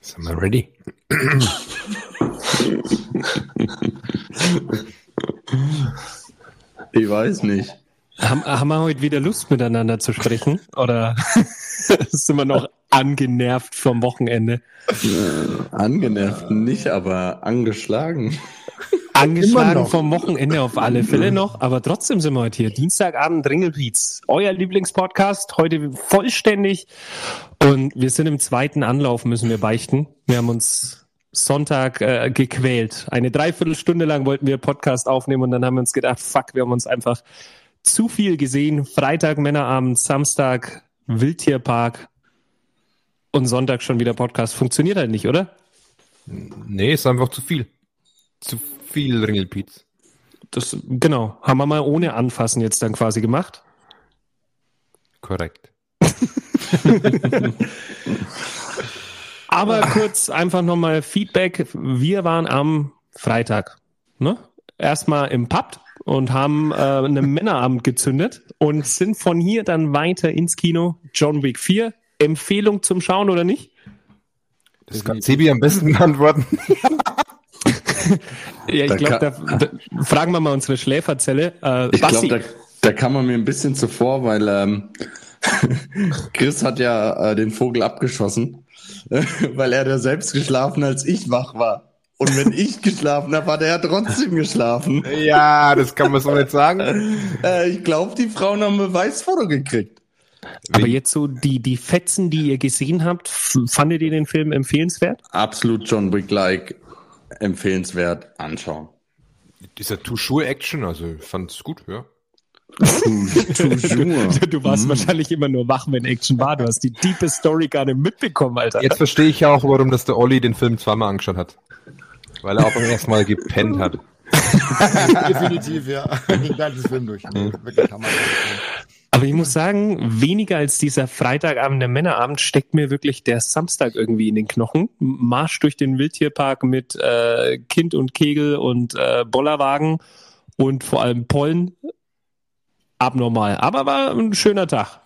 Sind wir ready? Ich weiß nicht. Haben, haben wir heute wieder Lust miteinander zu sprechen? Oder sind wir noch angenervt vom Wochenende? Äh, angenervt nicht, aber angeschlagen. Angeschlagen vom Wochenende auf alle Fälle noch, aber trotzdem sind wir heute hier. Dienstagabend Ringelpiez, euer Lieblingspodcast, heute vollständig. Und wir sind im zweiten Anlauf, müssen wir beichten. Wir haben uns Sonntag äh, gequält. Eine Dreiviertelstunde lang wollten wir Podcast aufnehmen und dann haben wir uns gedacht, fuck, wir haben uns einfach zu viel gesehen. Freitag Männerabend, Samstag Wildtierpark und Sonntag schon wieder Podcast. Funktioniert halt nicht, oder? Nee, ist einfach zu viel. Zu viel Ringelpiez. Das, genau. Haben wir mal ohne Anfassen jetzt dann quasi gemacht. Korrekt. Aber kurz einfach nochmal Feedback. Wir waren am Freitag, ne? Erstmal im Pub und haben äh, einen Männerabend gezündet und sind von hier dann weiter ins Kino. John Wick 4. Empfehlung zum Schauen oder nicht? Das kann Sebi am besten beantworten. ja, ich glaube, da, da fragen wir mal unsere Schläferzelle. Äh, Ich glaube, da, da kam man mir ein bisschen zuvor, weil ähm, Chris hat ja äh, den Vogel abgeschossen, weil er da selbst geschlafen, als ich wach war. Und wenn ich geschlafen habe, hat er trotzdem geschlafen. ja, das kann man so nicht sagen. Äh, ich glaube, die Frauen haben ein Beweisfoto gekriegt. aber jetzt so die, die Fetzen, die ihr gesehen habt, fandet ihr den Film empfehlenswert? Absolut John Wick-like, empfehlenswert, anschauen. Dieser Touchur-Action, also ich fand's gut, ja. Toujours. Du warst wahrscheinlich immer nur wach, wenn Action war. Du hast die diepe Story gar nicht mitbekommen, Alter. Jetzt verstehe ich ja auch, warum das der Olli den Film zweimal angeschaut hat. Weil er auch beim ersten Mal gepennt hat. Definitiv, ja. Den ganzen Film durch. Wirklich Hammer. Aber ich muss sagen, weniger als dieser Freitagabend, der Männerabend, steckt mir wirklich der Samstag irgendwie in den Knochen. Marsch durch den Wildtierpark mit äh, Kind und Kegel und äh, Bollerwagen und vor allem Pollen. Abnormal. Aber war ein schöner Tag.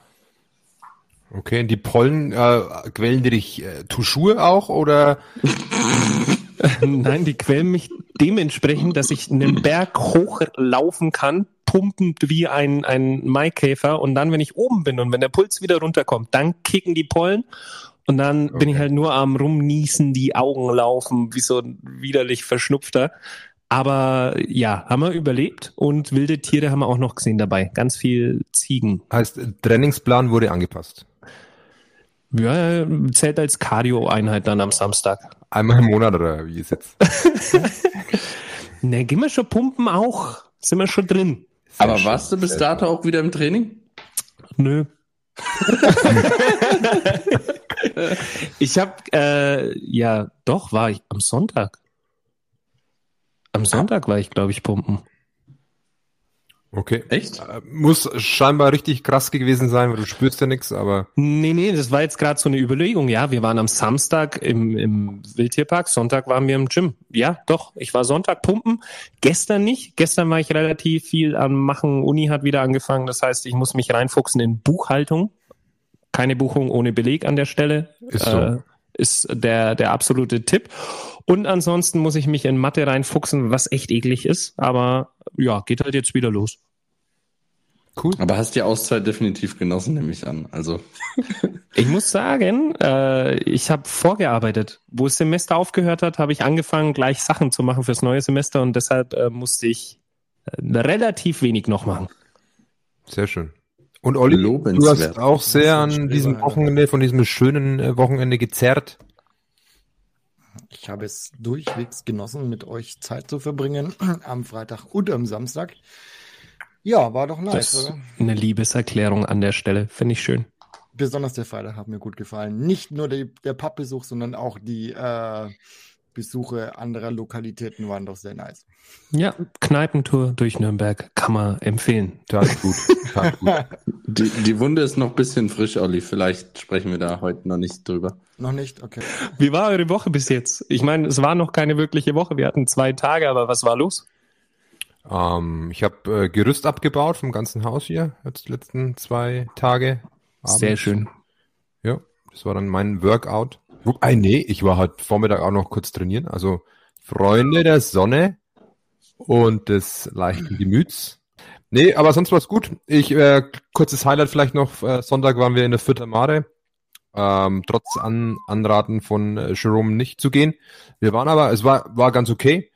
Okay, und die Pollen, äh, quälen die dich äh, Touchur auch oder? Nein, die quälen mich dementsprechend, dass ich einen Berg hochlaufen kann, pumpend wie ein, ein Maikäfer. Und dann, wenn ich oben bin und wenn der Puls wieder runterkommt, dann kicken die Pollen. Und dann bin ich halt nur am Rumniesen, die Augen laufen, wie so ein widerlich Verschnupfter. Aber ja, haben wir überlebt und wilde Tiere haben wir auch noch gesehen dabei. Ganz viel Ziegen. Heißt, Trainingsplan wurde angepasst. Ja, zählt als Cardio-Einheit dann am Samstag. Einmal im Monat oder wie ist jetzt? Ne, gehen wir schon pumpen auch. Sind wir schon drin. Aber warst du bis dato auch wieder im Training? Nö. ich habe äh, ja doch war ich am Sonntag. Am Sonntag war ich glaube ich pumpen. Okay. Echt? Äh, Muss scheinbar richtig krass gewesen sein, weil du spürst ja nichts, aber Nee, nee, das war jetzt gerade so eine Überlegung. Ja, wir waren am Samstag im, im Wildtierpark, Sonntag waren wir im Gym. Ja, doch, ich war Sonntag pumpen, gestern nicht. Gestern war ich relativ viel am Machen. Uni hat wieder angefangen, das heißt, ich muss mich reinfuchsen in Buchhaltung. Keine Buchung ohne Beleg an der Stelle. Ist so. Äh, ist der, der absolute Tipp. Und ansonsten muss ich mich in Mathe reinfuchsen, was echt eklig ist. Aber ja, geht halt jetzt wieder los. cool. Aber hast die Auszeit definitiv genossen, nehme ich an. Also, Ich muss sagen, äh, ich habe vorgearbeitet. Wo das Semester aufgehört hat, habe ich angefangen, gleich Sachen zu machen fürs neue Semester und deshalb äh, musste ich äh, relativ wenig noch machen. Sehr schön. Und Olli, du hast auch sehr an diesem. Wochenende, von diesem schönen äh, Wochenende gezerrt. Ich habe es durchwegs genossen, mit euch Zeit zu verbringen am Freitag und am Samstag. Ja, war doch Das nice, ist oder? eine Liebeserklärung an der Stelle. Finde ich schön. Besonders der Freitag hat mir gut gefallen. Nicht nur die, der Pappbesuch, sondern auch die äh, Besuche anderer Lokalitäten waren doch sehr nice. Ja, Kneipentour durch Nürnberg kann man empfehlen. Tat gut. Tat gut. die, die Wunde ist noch ein bisschen frisch, Olli. Vielleicht sprechen wir da heute noch nicht drüber. Noch nicht? Okay. Wie war eure Woche bis jetzt? Ich meine, es war noch keine wirkliche Woche. Wir hatten zwei Tage, aber was war los? Ähm, ich habe äh, Gerüst abgebaut vom ganzen Haus hier, jetzt die letzten zwei Tage. Sehr schön. Ja, das war dann mein Workout Wobei, nee, ich war heute Vormittag auch noch kurz trainieren. Also Freunde der Sonne und des leichten Gemüts. Nee, aber sonst war's gut. Ich, äh, kurzes Highlight vielleicht noch. Äh, Sonntag waren wir in der Vierter Mare. Ähm, trotz An Anraten von äh, Jerome nicht zu gehen. Wir waren aber, es war, war ganz okay.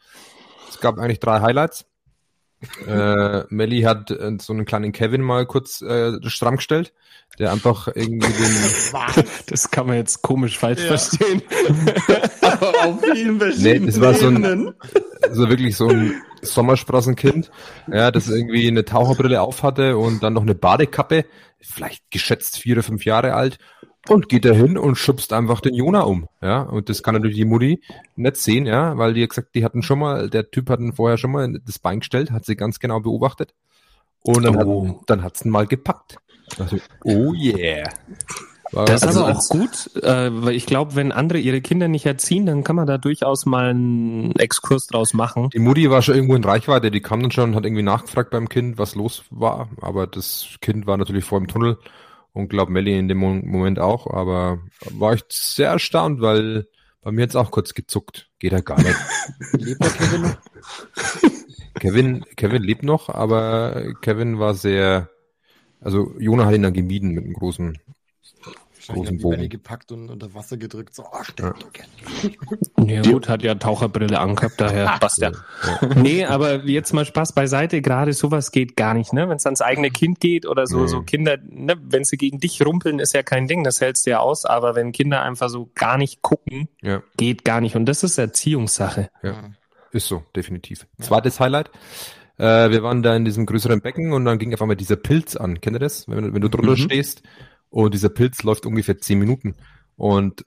Es gab eigentlich drei Highlights. Äh, Melly hat äh, so einen kleinen Kevin mal kurz äh, stramm gestellt, der einfach irgendwie den. das kann man jetzt komisch falsch ja. verstehen. Auf vielen verschiedenen nee, das war so ein, so wirklich so ein Sommersprossenkind, ja, das irgendwie eine Taucherbrille aufhatte und dann noch eine Badekappe, vielleicht geschätzt vier oder fünf Jahre alt und geht da hin und schubst einfach den Jona um, ja. Und das kann natürlich die Mutti nicht sehen, ja, weil die gesagt, die hatten schon mal, der Typ hatten vorher schon mal das Bein gestellt, hat sie ganz genau beobachtet. Und dann oh. hat, dann hat's ihn mal gepackt. Also, oh yeah. War das ist also aber auch gut, äh, weil ich glaube, wenn andere ihre Kinder nicht erziehen, dann kann man da durchaus mal einen Exkurs draus machen. Die Mutti war schon irgendwo in Reichweite, die kam dann schon und hat irgendwie nachgefragt beim Kind, was los war, aber das Kind war natürlich vor dem Tunnel und glaube Melly in dem Moment auch, aber war ich sehr erstaunt, weil bei mir jetzt auch kurz gezuckt. Geht er gar nicht. lebt der Kevin noch? Kevin, Kevin lebt noch, aber Kevin war sehr, also Jona hat ihn dann gemieden mit einem großen großen Bogen. Die gepackt und unter Wasser gedrückt, so, oh, stimmt, ja. ja gut, hat ja Taucherbrille angehabt, daher passt ja. Nee, aber jetzt mal Spaß beiseite, gerade sowas geht gar nicht, ne? Wenn es ans eigene Kind geht oder so, mhm. so Kinder, ne, wenn sie gegen dich rumpeln, ist ja kein Ding, das hältst du ja aus, aber wenn Kinder einfach so gar nicht gucken, ja. geht gar nicht. Und das ist Erziehungssache. Ja. Ist so, definitiv. Zweites Highlight. Äh, wir waren da in diesem größeren Becken und dann ging auf einmal dieser Pilz an. Kennt ihr das? Wenn, wenn du drunter mhm. stehst und dieser Pilz läuft ungefähr zehn Minuten. Und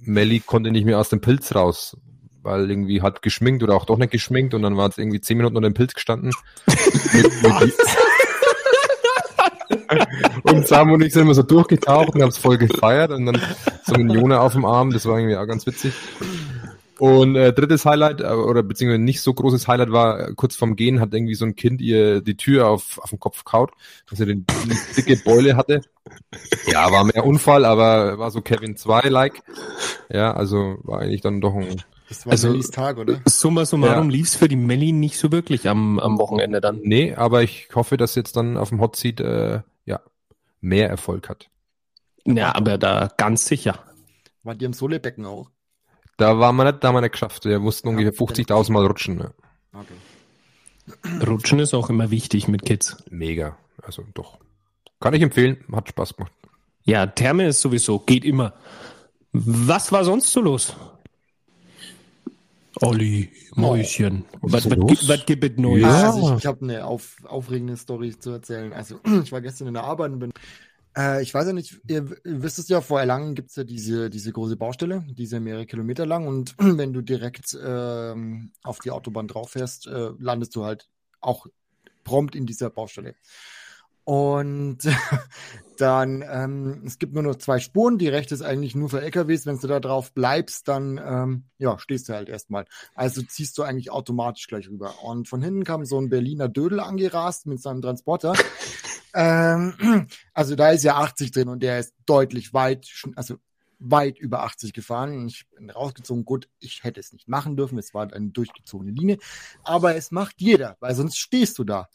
Melly konnte nicht mehr aus dem Pilz raus, weil irgendwie hat geschminkt oder auch doch nicht geschminkt und dann war es irgendwie zehn Minuten unter dem Pilz gestanden. mit, mit und Sam und ich sind immer so durchgetaucht und haben es voll gefeiert und dann so ein Jona auf dem Arm, das war irgendwie auch ganz witzig. Und äh, drittes Highlight, äh, oder beziehungsweise nicht so großes Highlight war, äh, kurz vorm Gehen hat irgendwie so ein Kind ihr die Tür auf, auf den Kopf kaut, dass er den, eine dicke Beule hatte. Ja, war mehr Unfall, aber war so Kevin 2-like. Ja, also war eigentlich dann doch ein das war also, Mellies Tag, oder? Summa summarum ja. lief's für die Melli nicht so wirklich am, am Wochenende dann. Nee, aber ich hoffe, dass jetzt dann auf dem Hot Seat äh, ja, mehr Erfolg hat. Ja, aber da ganz sicher. War die im Solebecken auch? Da war man nicht, da haben wir nicht geschafft. Wir mussten ungefähr 50.000 Mal rutschen. Ne? Okay. Rutschen ist auch immer wichtig mit Kids. Mega. Also doch. Kann ich empfehlen. Hat Spaß gemacht. Ja, Therme ist sowieso, geht immer. Was war sonst so los? Olli, Mäuschen. Oh, was, was, was, was gibt es Neues? Ja. Also ich, ich habe eine auf, aufregende Story zu erzählen. Also ich war gestern in der Arbeit und bin äh, ich weiß ja nicht, ihr, wisst es ja, vor Erlangen gibt's ja diese, diese große Baustelle, die ist ja mehrere Kilometer lang und wenn du direkt ähm, auf die Autobahn drauf fährst, äh, landest du halt auch prompt in dieser Baustelle. Und dann, ähm, es gibt nur noch zwei Spuren. Die rechte ist eigentlich nur für LKWs. Wenn du da drauf bleibst, dann ähm, ja, stehst du halt erstmal. Also ziehst du eigentlich automatisch gleich rüber. Und von hinten kam so ein Berliner Dödel angerast mit seinem Transporter. Ähm, also da ist ja 80 drin und der ist deutlich weit, also weit über 80 gefahren. Ich bin rausgezogen. Gut, ich hätte es nicht machen dürfen. Es war eine durchgezogene Linie. Aber es macht jeder, weil sonst stehst du da.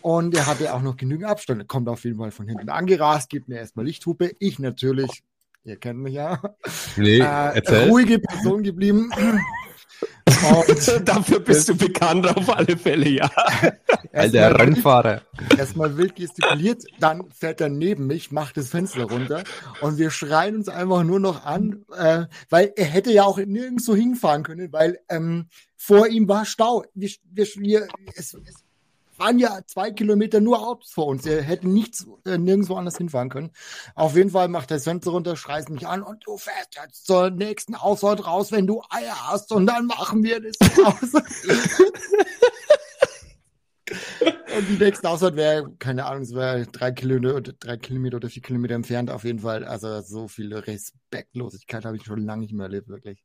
Und er hatte auch noch genügend Abstand. Kommt auf jeden Fall von hinten angerast, gibt mir erstmal Lichthupe. Ich natürlich, ihr kennt mich ja. Nee, äh, ruhige Person geblieben. Und Dafür bist du bekannt auf alle Fälle, ja. Alter Rennfahrer. Erstmal wild gestikuliert, dann fährt er neben mich, macht das Fenster runter und wir schreien uns einfach nur noch an, äh, weil er hätte ja auch nirgendwo hinfahren können, weil ähm, vor ihm war Stau. Wir, wir, wir, es, es waren ja zwei Kilometer nur Autos vor uns. Er hätte nichts, äh, nirgendwo anders hinfahren können. Auf jeden Fall macht der Fenster runter, schreit mich an und du fährst jetzt zur nächsten Ausfahrt raus, wenn du Eier hast und dann machen wir das raus. und die nächste Ausfahrt wäre, keine Ahnung, es wäre drei Kilometer, oder drei Kilometer oder vier Kilometer entfernt auf jeden Fall. Also so viel Respektlosigkeit habe ich schon lange nicht mehr erlebt, wirklich.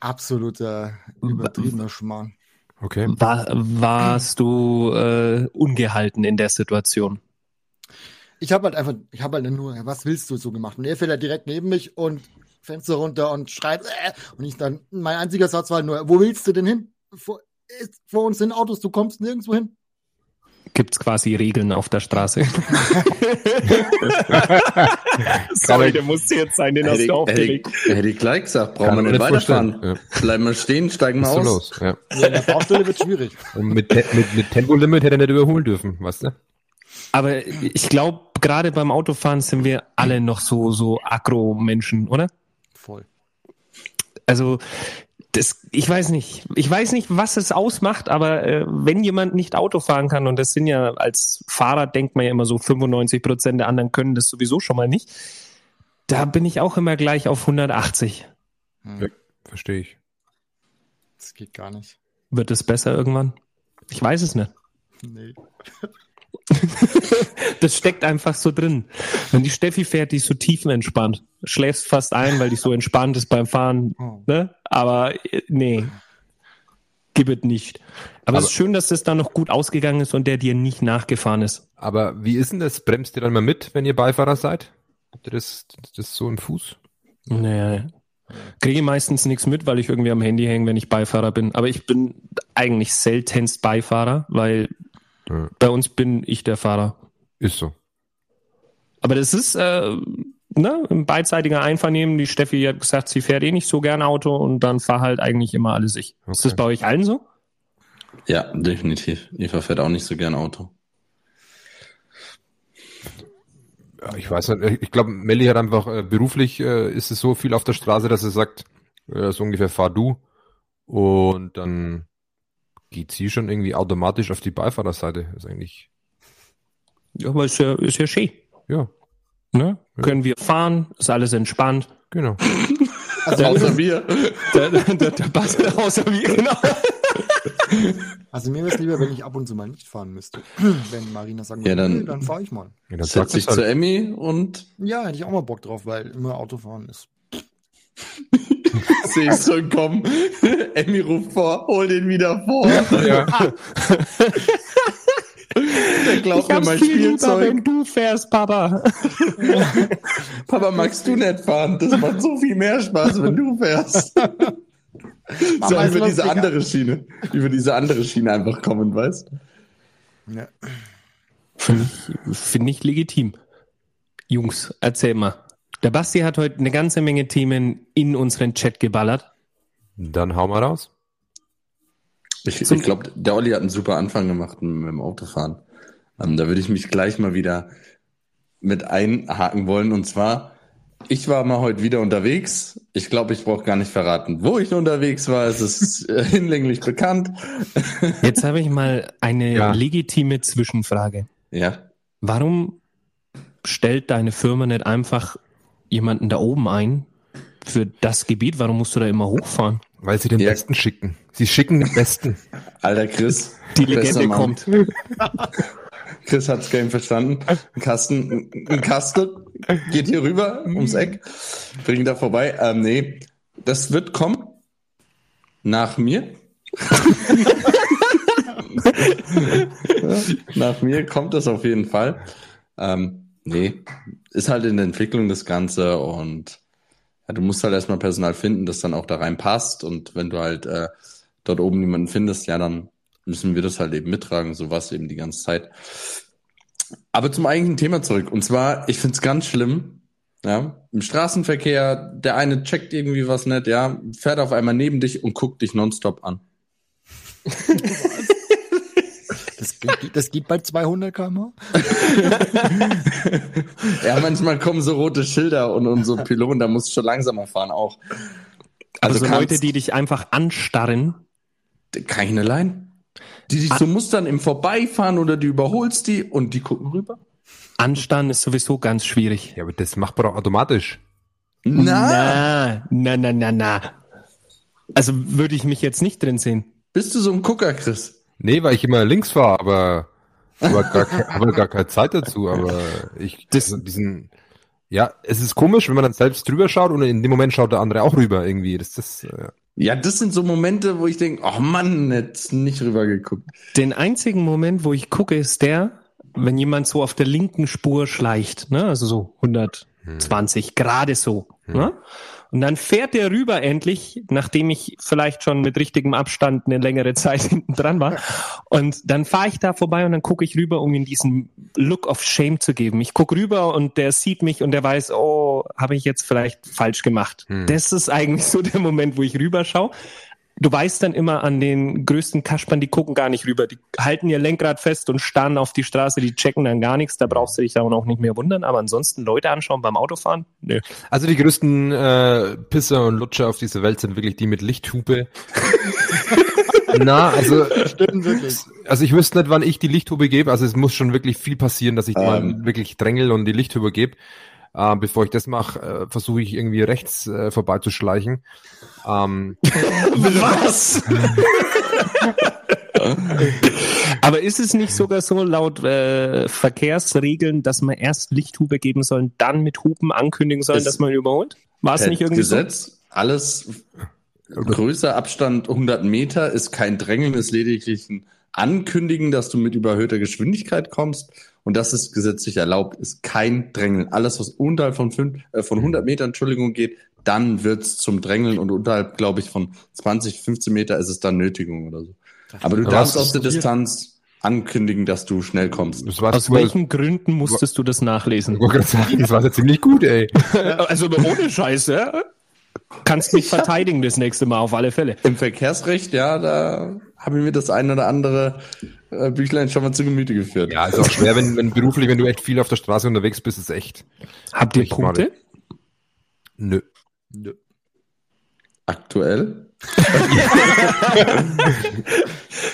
Absoluter übertriebener Schmarrn. Okay. War, warst du äh, ungehalten in der Situation? Ich habe halt einfach, ich habe halt nur, was willst du so gemacht? Und er fährt halt direkt neben mich und Fenster runter und schreit. Äh, und ich dann, mein einziger Satz war nur, wo willst du denn hin? Vor, ist, vor uns sind Autos, du kommst nirgendwo hin gibt's quasi Regeln auf der Straße. Sorry, der musste jetzt sein, den hast du aufgelegt. Hätte ich gleich gesagt, brauchen wir nicht weiterfahren. Ja. Bleiben wir stehen, steigen wir aus. Los, ja. ja, in der Baustelle wird schwierig. Und mit, mit, mit Tempolimit hätte er nicht überholen dürfen, weißt du? Aber ich glaube, gerade beim Autofahren sind wir alle noch so, so Agro-Menschen, oder? Voll. Also, das, ich weiß nicht. Ich weiß nicht, was es ausmacht, aber äh, wenn jemand nicht Auto fahren kann, und das sind ja als Fahrer, denkt man ja immer so, 95 Prozent der anderen können das sowieso schon mal nicht, da bin ich auch immer gleich auf 180. Hm. Ja, verstehe ich. Das geht gar nicht. Wird es besser irgendwann? Ich weiß es nicht. Nee. das steckt einfach so drin. Wenn die Steffi fährt, die ist so tiefenentspannt. Schläfst fast ein, weil die so entspannt ist beim Fahren. Oh. Ne? Aber äh, nee, gib es nicht. Aber, aber es ist schön, dass das da noch gut ausgegangen ist und der dir nicht nachgefahren ist. Aber wie ist denn das? Bremst ihr dann mal mit, wenn ihr Beifahrer seid? Habt ihr das, das so im Fuß? Naja, kriege meistens nichts mit, weil ich irgendwie am Handy hänge, wenn ich Beifahrer bin. Aber ich bin eigentlich seltenst Beifahrer, weil ja. Bei uns bin ich der Fahrer. Ist so. Aber das ist äh, ne, ein beidseitiger Einvernehmen. Die Steffi hat gesagt, sie fährt eh nicht so gern Auto und dann fahr halt eigentlich immer alles ich. Okay. Ist das bei euch allen so? Ja, definitiv. Eva fährt auch nicht so gern Auto. Ja, ich weiß nicht. Ich glaube, Melli hat einfach äh, beruflich äh, ist es so viel auf der Straße, dass er sagt, äh, so ungefähr fahr du. Und dann geht sie schon irgendwie automatisch auf die Beifahrerseite. Ist eigentlich. Ja, aber ist ja, ist ja schön. Ja. Ne? Ja. Können wir fahren, ist alles entspannt. Genau. Also außer wir. Der, der, der, der Basel außer wir, genau. Also mir wäre es lieber, wenn ich ab und zu mal nicht fahren müsste. Wenn Marina sagt, ja, dann, dann fahre ich mal. Ja, dann setz dich halt. zu Emmy und. Ja, hätte ich auch mal Bock drauf, weil immer Autofahren ist. Sehe ich schon kommen. Emmy ruft vor, hol den wieder vor. Ja. Der glaubt mir mein Spielzeug. Lieber, wenn du fährst, Papa. Papa, magst du nicht fahren? Das macht so viel mehr Spaß, wenn du fährst. so über diese andere Schiene. Über diese andere Schiene einfach kommen, weißt du? Ja. Finde ich, find ich legitim. Jungs, erzähl mal. Der Basti hat heute eine ganze Menge Themen in unseren Chat geballert. Dann hau mal raus. Ich, ich glaube, der Olli hat einen super Anfang gemacht mit dem Autofahren. Ähm, da würde ich mich gleich mal wieder mit einhaken wollen. Und zwar, ich war mal heute wieder unterwegs. Ich glaube, ich brauche gar nicht verraten, wo ich unterwegs war. Es ist äh, hinlänglich bekannt. Jetzt habe ich mal eine ja. legitime Zwischenfrage. Ja. Warum stellt deine Firma nicht einfach jemanden da oben ein für das Gebiet? Warum musst du da immer hochfahren? Weil sie den ja. Besten schicken. Sie schicken den Besten. Alter Chris. Die Legende kommt. Chris hat's Game verstanden. Ein Kasten, ein Kasten geht hier rüber ums Eck, bringt da vorbei. Ähm, nee, das wird kommen. Nach mir. Nach mir kommt das auf jeden Fall. Ähm, nee, ist halt in der Entwicklung das Ganze und ja, du musst halt erstmal Personal finden, das dann auch da reinpasst und wenn du halt äh, dort oben niemanden findest, ja, dann müssen wir das halt eben mittragen, so was eben die ganze Zeit. Aber zum eigentlichen Thema zurück. Und zwar, ich find's ganz schlimm, ja, im Straßenverkehr, der eine checkt irgendwie was nicht, ja, fährt auf einmal neben dich und guckt dich nonstop an. Das, das geht bei 200 km Ja, manchmal kommen so rote Schilder und, und so Pylonen, da musst du schon langsamer fahren auch. Also, also Leute, die dich einfach anstarren. Nicht allein. Die dich so mustern im Vorbeifahren oder du überholst die und die gucken rüber. Anstarren ist sowieso ganz schwierig. Ja, aber das macht man doch automatisch. Na, na, na, na, na. Also würde ich mich jetzt nicht drin sehen. Bist du so ein Gucker, Chris? Nee, weil ich immer links fahre, aber aber gar, habe gar keine Zeit dazu, aber ich das, also diesen ja, es ist komisch, wenn man dann selbst drüber schaut und in dem Moment schaut der andere auch rüber irgendwie. Das das äh, ja, das sind so Momente, wo ich denke, oh Mann, jetzt nicht rüber geguckt. Den einzigen Moment, wo ich gucke, ist der, wenn jemand so auf der linken Spur schleicht, ne, also so 120 hm. gerade so, hm. ne? Und dann fährt der rüber endlich, nachdem ich vielleicht schon mit richtigem Abstand eine längere Zeit hinten dran war. Und dann fahre ich da vorbei und dann gucke ich rüber, um ihm diesen Look of Shame zu geben. Ich gucke rüber und der sieht mich und der weiß, oh, habe ich jetzt vielleicht falsch gemacht. Hm. Das ist eigentlich so der Moment, wo ich rüberschaue du weißt dann immer an den größten Kaspern, die gucken gar nicht rüber. Die halten ihr Lenkrad fest und starren auf die Straße, die checken dann gar nichts. Da brauchst du dich auch noch nicht mehr wundern. Aber ansonsten Leute anschauen beim Autofahren? Nö. Also die größten äh, Pisser und Lutscher auf dieser Welt sind wirklich die mit Lichthupe. Na, also, Stimmt, wirklich. also ich wüsste nicht, wann ich die Lichthupe gebe. Also es muss schon wirklich viel passieren, dass ich ähm. mal wirklich drängel und die Lichthupe gebe. Äh, bevor ich das mache, äh, versuche ich irgendwie rechts äh, vorbeizuschleichen. Ähm, Was? Aber ist es nicht sogar so laut äh, Verkehrsregeln, dass man erst Lichthupe geben soll, dann mit Hupen ankündigen soll, dass man überholt? War es nicht irgendwie Gesetz, so? alles größer Abstand 100 Meter ist kein Drängeln, ist lediglich ein Ankündigen, dass du mit überhöhter Geschwindigkeit kommst. Und das ist gesetzlich erlaubt, ist kein Drängeln. Alles, was unterhalb von, fünf, äh, von 100 Metern, Entschuldigung, geht, dann wird's zum Drängeln und unterhalb, glaube ich, von 20, 15 Meter ist es dann Nötigung oder so. Aber du darfst aus der Distanz ankündigen, dass du schnell kommst. Aus welchen Gründen musstest du das nachlesen? Ich sagen, das war ja ziemlich gut, ey. also ohne Scheiße. Kannst mich verteidigen das nächste Mal auf alle Fälle. Im Verkehrsrecht, ja, da habe ich mir das ein oder andere äh, Büchlein schon mal zu Gemüte geführt. Ja, ist auch schwer, wenn, wenn beruflich, wenn du echt viel auf der Straße unterwegs bist, ist echt. Habt ihr Punkte? Nö. Nö. Aktuell?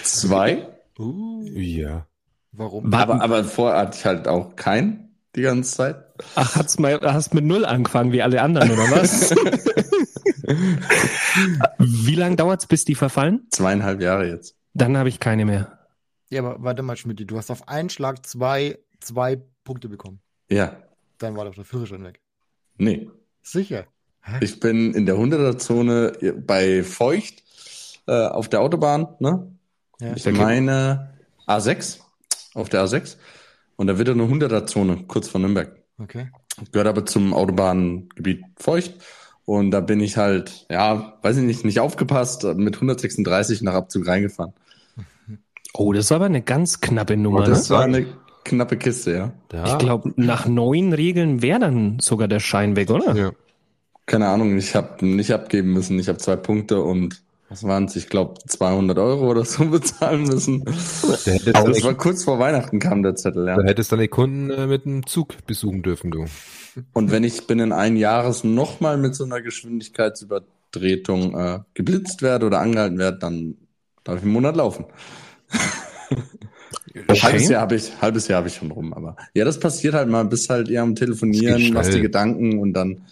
Zwei? Uh, ja. Warum? Aber, aber vorher hatte ich halt auch keinen die ganze Zeit. Ach, hat's mal, hast mit Null angefangen, wie alle anderen, oder was? wie lange dauert's, bis die verfallen? Zweieinhalb Jahre jetzt. Dann habe ich keine mehr. Ja, aber warte mal, Schmidt, du hast auf einen Schlag zwei, zwei Punkte bekommen. Ja. Dann war doch der Führerschein weg. Nee. Sicher. Hä? Ich bin in der 100er-Zone bei Feucht äh, auf der Autobahn, ne? Ja. Ich meine A6, auf der A6. Und da wird eine 100er-Zone kurz vor Nürnberg. Okay. Gehört aber zum Autobahngebiet Feucht. Und da bin ich halt, ja, weiß ich nicht, nicht aufgepasst, mit 136 nach Abzug reingefahren. Oh, das war aber eine ganz knappe Nummer. Oh, das ne? war eine knappe Kiste, ja. ja. Ich glaube, nach neun Regeln wäre dann sogar der Schein weg, oder? Ja. Keine Ahnung, ich habe nicht abgeben müssen. Ich habe zwei Punkte und was waren es? Ich glaube 200 Euro oder so bezahlen müssen. Da das war kurz vor Weihnachten kam der Zettel, ja. Da hättest du deine Kunden äh, mit einem Zug besuchen dürfen, du. Und wenn ich binnen ein Jahres nochmal mit so einer Geschwindigkeitsübertretung äh, geblitzt werde oder angehalten werde, dann darf ich einen Monat laufen. Okay. Halbes Jahr habe ich, halbes Jahr habe ich schon rum, aber ja, das passiert halt mal, bis halt eher am Telefonieren, was die Gedanken und dann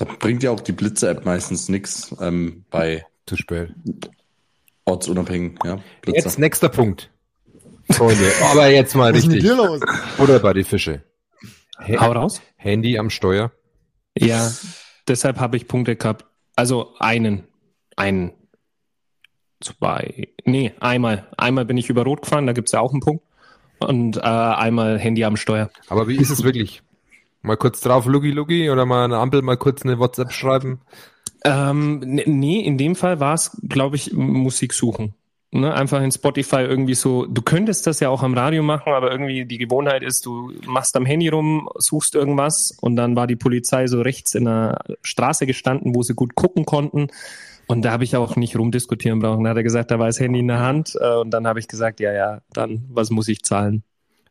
da bringt ja auch die Blitze-App meistens nichts ähm, bei zu spät. Ortsunabhängig, ja. Blitzer. Jetzt nächster Punkt. Freunde, aber jetzt mal Was richtig. Oder bei die Fische. Ha Hau raus. Handy am Steuer. Ja, deshalb habe ich Punkte gehabt. Also einen. Einen zwei, nee, einmal. Einmal bin ich über Rot gefahren, da gibt's ja auch einen Punkt. Und äh, einmal Handy am Steuer. Aber wie ist es wirklich? Mal kurz drauf, Lugi Lugi, oder mal eine Ampel mal kurz eine WhatsApp schreiben? Ähm, nee, in dem Fall war es, glaube ich, Musik suchen. Ne, einfach in Spotify irgendwie so, du könntest das ja auch am Radio machen, aber irgendwie die Gewohnheit ist, du machst am Handy rum, suchst irgendwas und dann war die Polizei so rechts in der Straße gestanden, wo sie gut gucken konnten. Und da habe ich auch nicht rumdiskutieren brauchen. Da hat er gesagt, da war das Handy in der Hand. Äh, und dann habe ich gesagt, ja, ja, dann, was muss ich zahlen?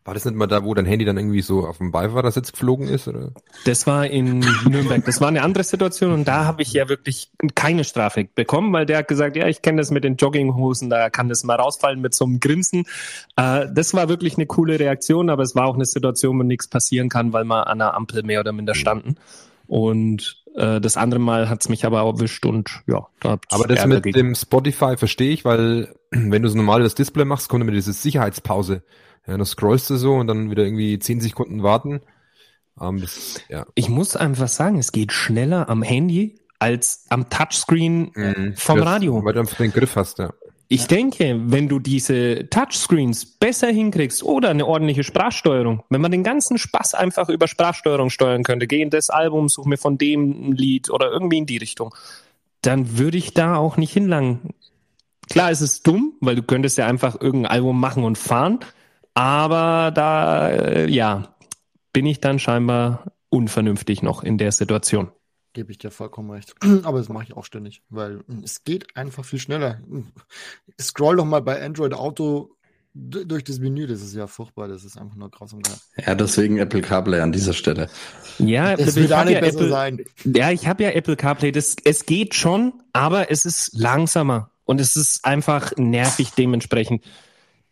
War das nicht mal da, wo dein Handy dann irgendwie so auf dem Beifahrersitz geflogen ist? Oder? Das war in Nürnberg. Das war eine andere Situation und da habe ich ja wirklich keine Strafe bekommen, weil der hat gesagt, ja, ich kenne das mit den Jogginghosen, da kann das mal rausfallen mit so einem Grinsen. Äh, das war wirklich eine coole Reaktion, aber es war auch eine Situation, wo nichts passieren kann, weil wir an der Ampel mehr oder minder standen. Und äh, das andere Mal hat's mich aber erwischt und ja, da Aber das mit gegen. dem Spotify verstehe ich, weil wenn du so normal das Display machst, kommt immer diese Sicherheitspause. Ja, dann scrollst du so und dann wieder irgendwie zehn Sekunden warten. Ähm, das, ja. Ich muss einfach sagen, es geht schneller am Handy als am Touchscreen mhm, vom Griff, Radio. Weil du einfach den Griff hast, ja. Ich denke, wenn du diese Touchscreens besser hinkriegst oder eine ordentliche Sprachsteuerung, wenn man den ganzen Spaß einfach über Sprachsteuerung steuern könnte, geh in das Album, such mir von dem ein Lied oder irgendwie in die Richtung, dann würde ich da auch nicht hinlangen. Klar, es ist dumm, weil du könntest ja einfach irgendein Album machen und fahren, aber da, äh, ja, bin ich dann scheinbar unvernünftig noch in der Situation. Gebe ich dir vollkommen recht. Aber das mache ich auch ständig, weil es geht einfach viel schneller. Scroll doch mal bei Android Auto durch das Menü, das ist ja furchtbar, das ist einfach nur grausam. Ja, deswegen Apple CarPlay an dieser Stelle. Ja, das wird auch nicht ja besser Apple, sein. Ja, ich habe ja Apple CarPlay, das, es geht schon, aber es ist langsamer und es ist einfach nervig dementsprechend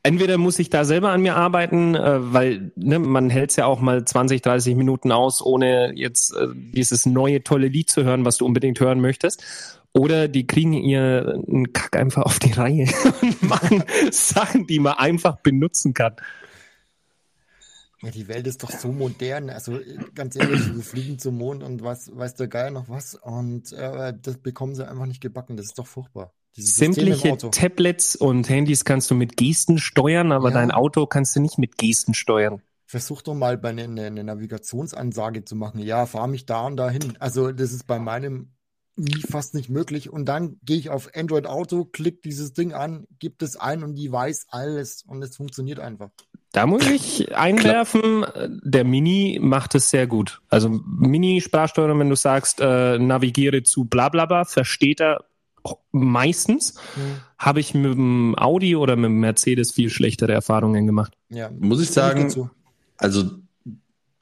entweder muss ich da selber an mir arbeiten, äh, weil ne, man hält es ja auch mal 20, 30 Minuten aus, ohne jetzt äh, dieses neue tolle Lied zu hören, was du unbedingt hören möchtest. Oder die kriegen ihr einen Kack einfach auf die Reihe und machen Sachen, die man einfach benutzen kann. Ja, die Welt ist doch so modern. Also ganz ehrlich, wir fliegen zum Mond und was weiß der Geier noch was. Und äh, das bekommen sie einfach nicht gebacken. Das ist doch furchtbar. Sämtliche Tablets und Handys kannst du mit Gesten steuern, aber ja. dein Auto kannst du nicht mit Gesten steuern. Versuch doch mal bei einer eine Navigationsansage zu machen. Ja, fahr mich da und dahin. Also das ist bei meinem fast nicht möglich. Und dann gehe ich auf Android Auto, klick dieses Ding an, gibt es ein und die weiß alles und es funktioniert einfach. Da muss ich einwerfen, der Mini macht es sehr gut. Also Mini-Sprachsteuerung, wenn du sagst, äh, navigiere zu blablabla, versteht er meistens mhm. habe ich mit dem Audi oder mit dem Mercedes viel schlechtere Erfahrungen gemacht. Ja, muss ich sagen, also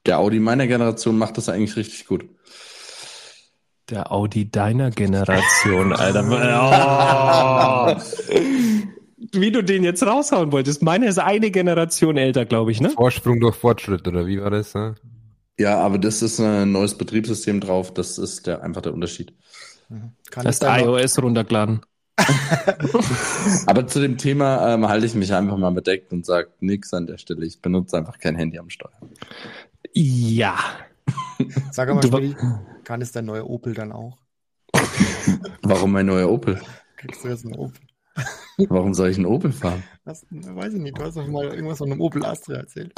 der Audi meiner Generation macht das eigentlich richtig gut. Der Audi deiner Generation, Alter. Oh. wie du den jetzt raushauen wolltest. Meine ist eine Generation älter, glaube ich, ne? Vorsprung durch Fortschritt, oder wie war das? Ne? Ja, aber das ist ein neues Betriebssystem drauf. Das ist der, einfach der Unterschied. Mhm. Kann das iOS runterladen. Aber zu dem Thema ähm, halte ich mich einfach mal bedeckt und sage nichts an der Stelle. Ich benutze einfach kein Handy am Steuer. Ja. Sag mal, Spiel, kann es dein neuer Opel dann auch? Warum mein neuer Opel? Kriegst du jetzt einen Opel? Warum soll ich einen Opel fahren? Das, weiß ich nicht, du hast doch mal irgendwas von einem Opel Astra erzählt.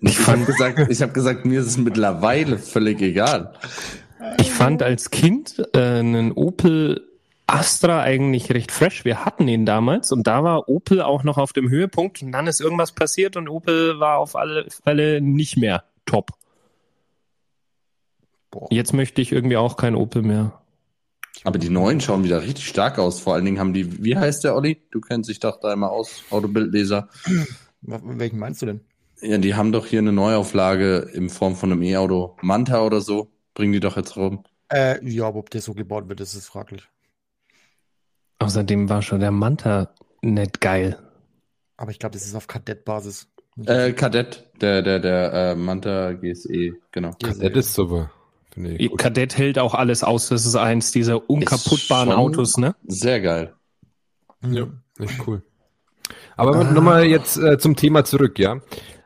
Ich habe gesagt, hab gesagt, mir ist es mittlerweile völlig egal. Ich fand als Kind äh, einen Opel Astra eigentlich recht fresh. Wir hatten ihn damals und da war Opel auch noch auf dem Höhepunkt und dann ist irgendwas passiert und Opel war auf alle Fälle nicht mehr top. Boah. Jetzt möchte ich irgendwie auch kein Opel mehr. Aber die neuen schauen wieder richtig stark aus. Vor allen Dingen haben die, wie heißt der Olli? Du kennst dich doch da immer aus, Autobildleser. Welchen meinst du denn? Ja, die haben doch hier eine Neuauflage in Form von einem E-Auto. Manta oder so bringen die doch jetzt rum. Äh, ja, aber ob der so gebaut wird, das ist fraglich. Außerdem war schon der Manta nicht geil. Aber ich glaube, das ist auf Kadettbasis. Äh, Kadett, der, der, der äh, Manta GSE, genau. Kadett ist super. Kadett hält auch alles aus. Das ist eins dieser unkaputtbaren Autos, ne? Sehr geil. Ja, echt cool. Aber ah. nochmal jetzt äh, zum Thema zurück, ja.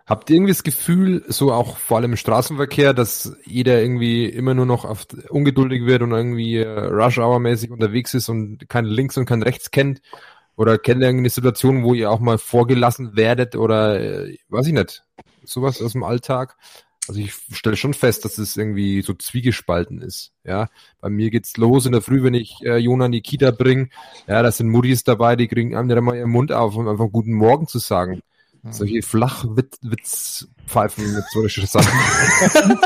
Habt ihr irgendwie das Gefühl, so auch vor allem im Straßenverkehr, dass jeder irgendwie immer nur noch auf, ungeduldig wird und irgendwie äh, Rush-Hour-mäßig unterwegs ist und kein Links und kein Rechts kennt? Oder kennt ihr irgendeine Situation, wo ihr auch mal vorgelassen werdet oder äh, weiß ich nicht, sowas aus dem Alltag? Also ich stelle schon fest, dass es irgendwie so zwiegespalten ist. Ja, bei mir geht's los in der Früh, wenn ich äh, Jona in die Kita bringe. Ja, da sind Muttis dabei, die kriegen einem nicht einmal ihren Mund auf, um einfach guten Morgen zu sagen. Solche Flachwitzpfeifen mit solchen Sachen.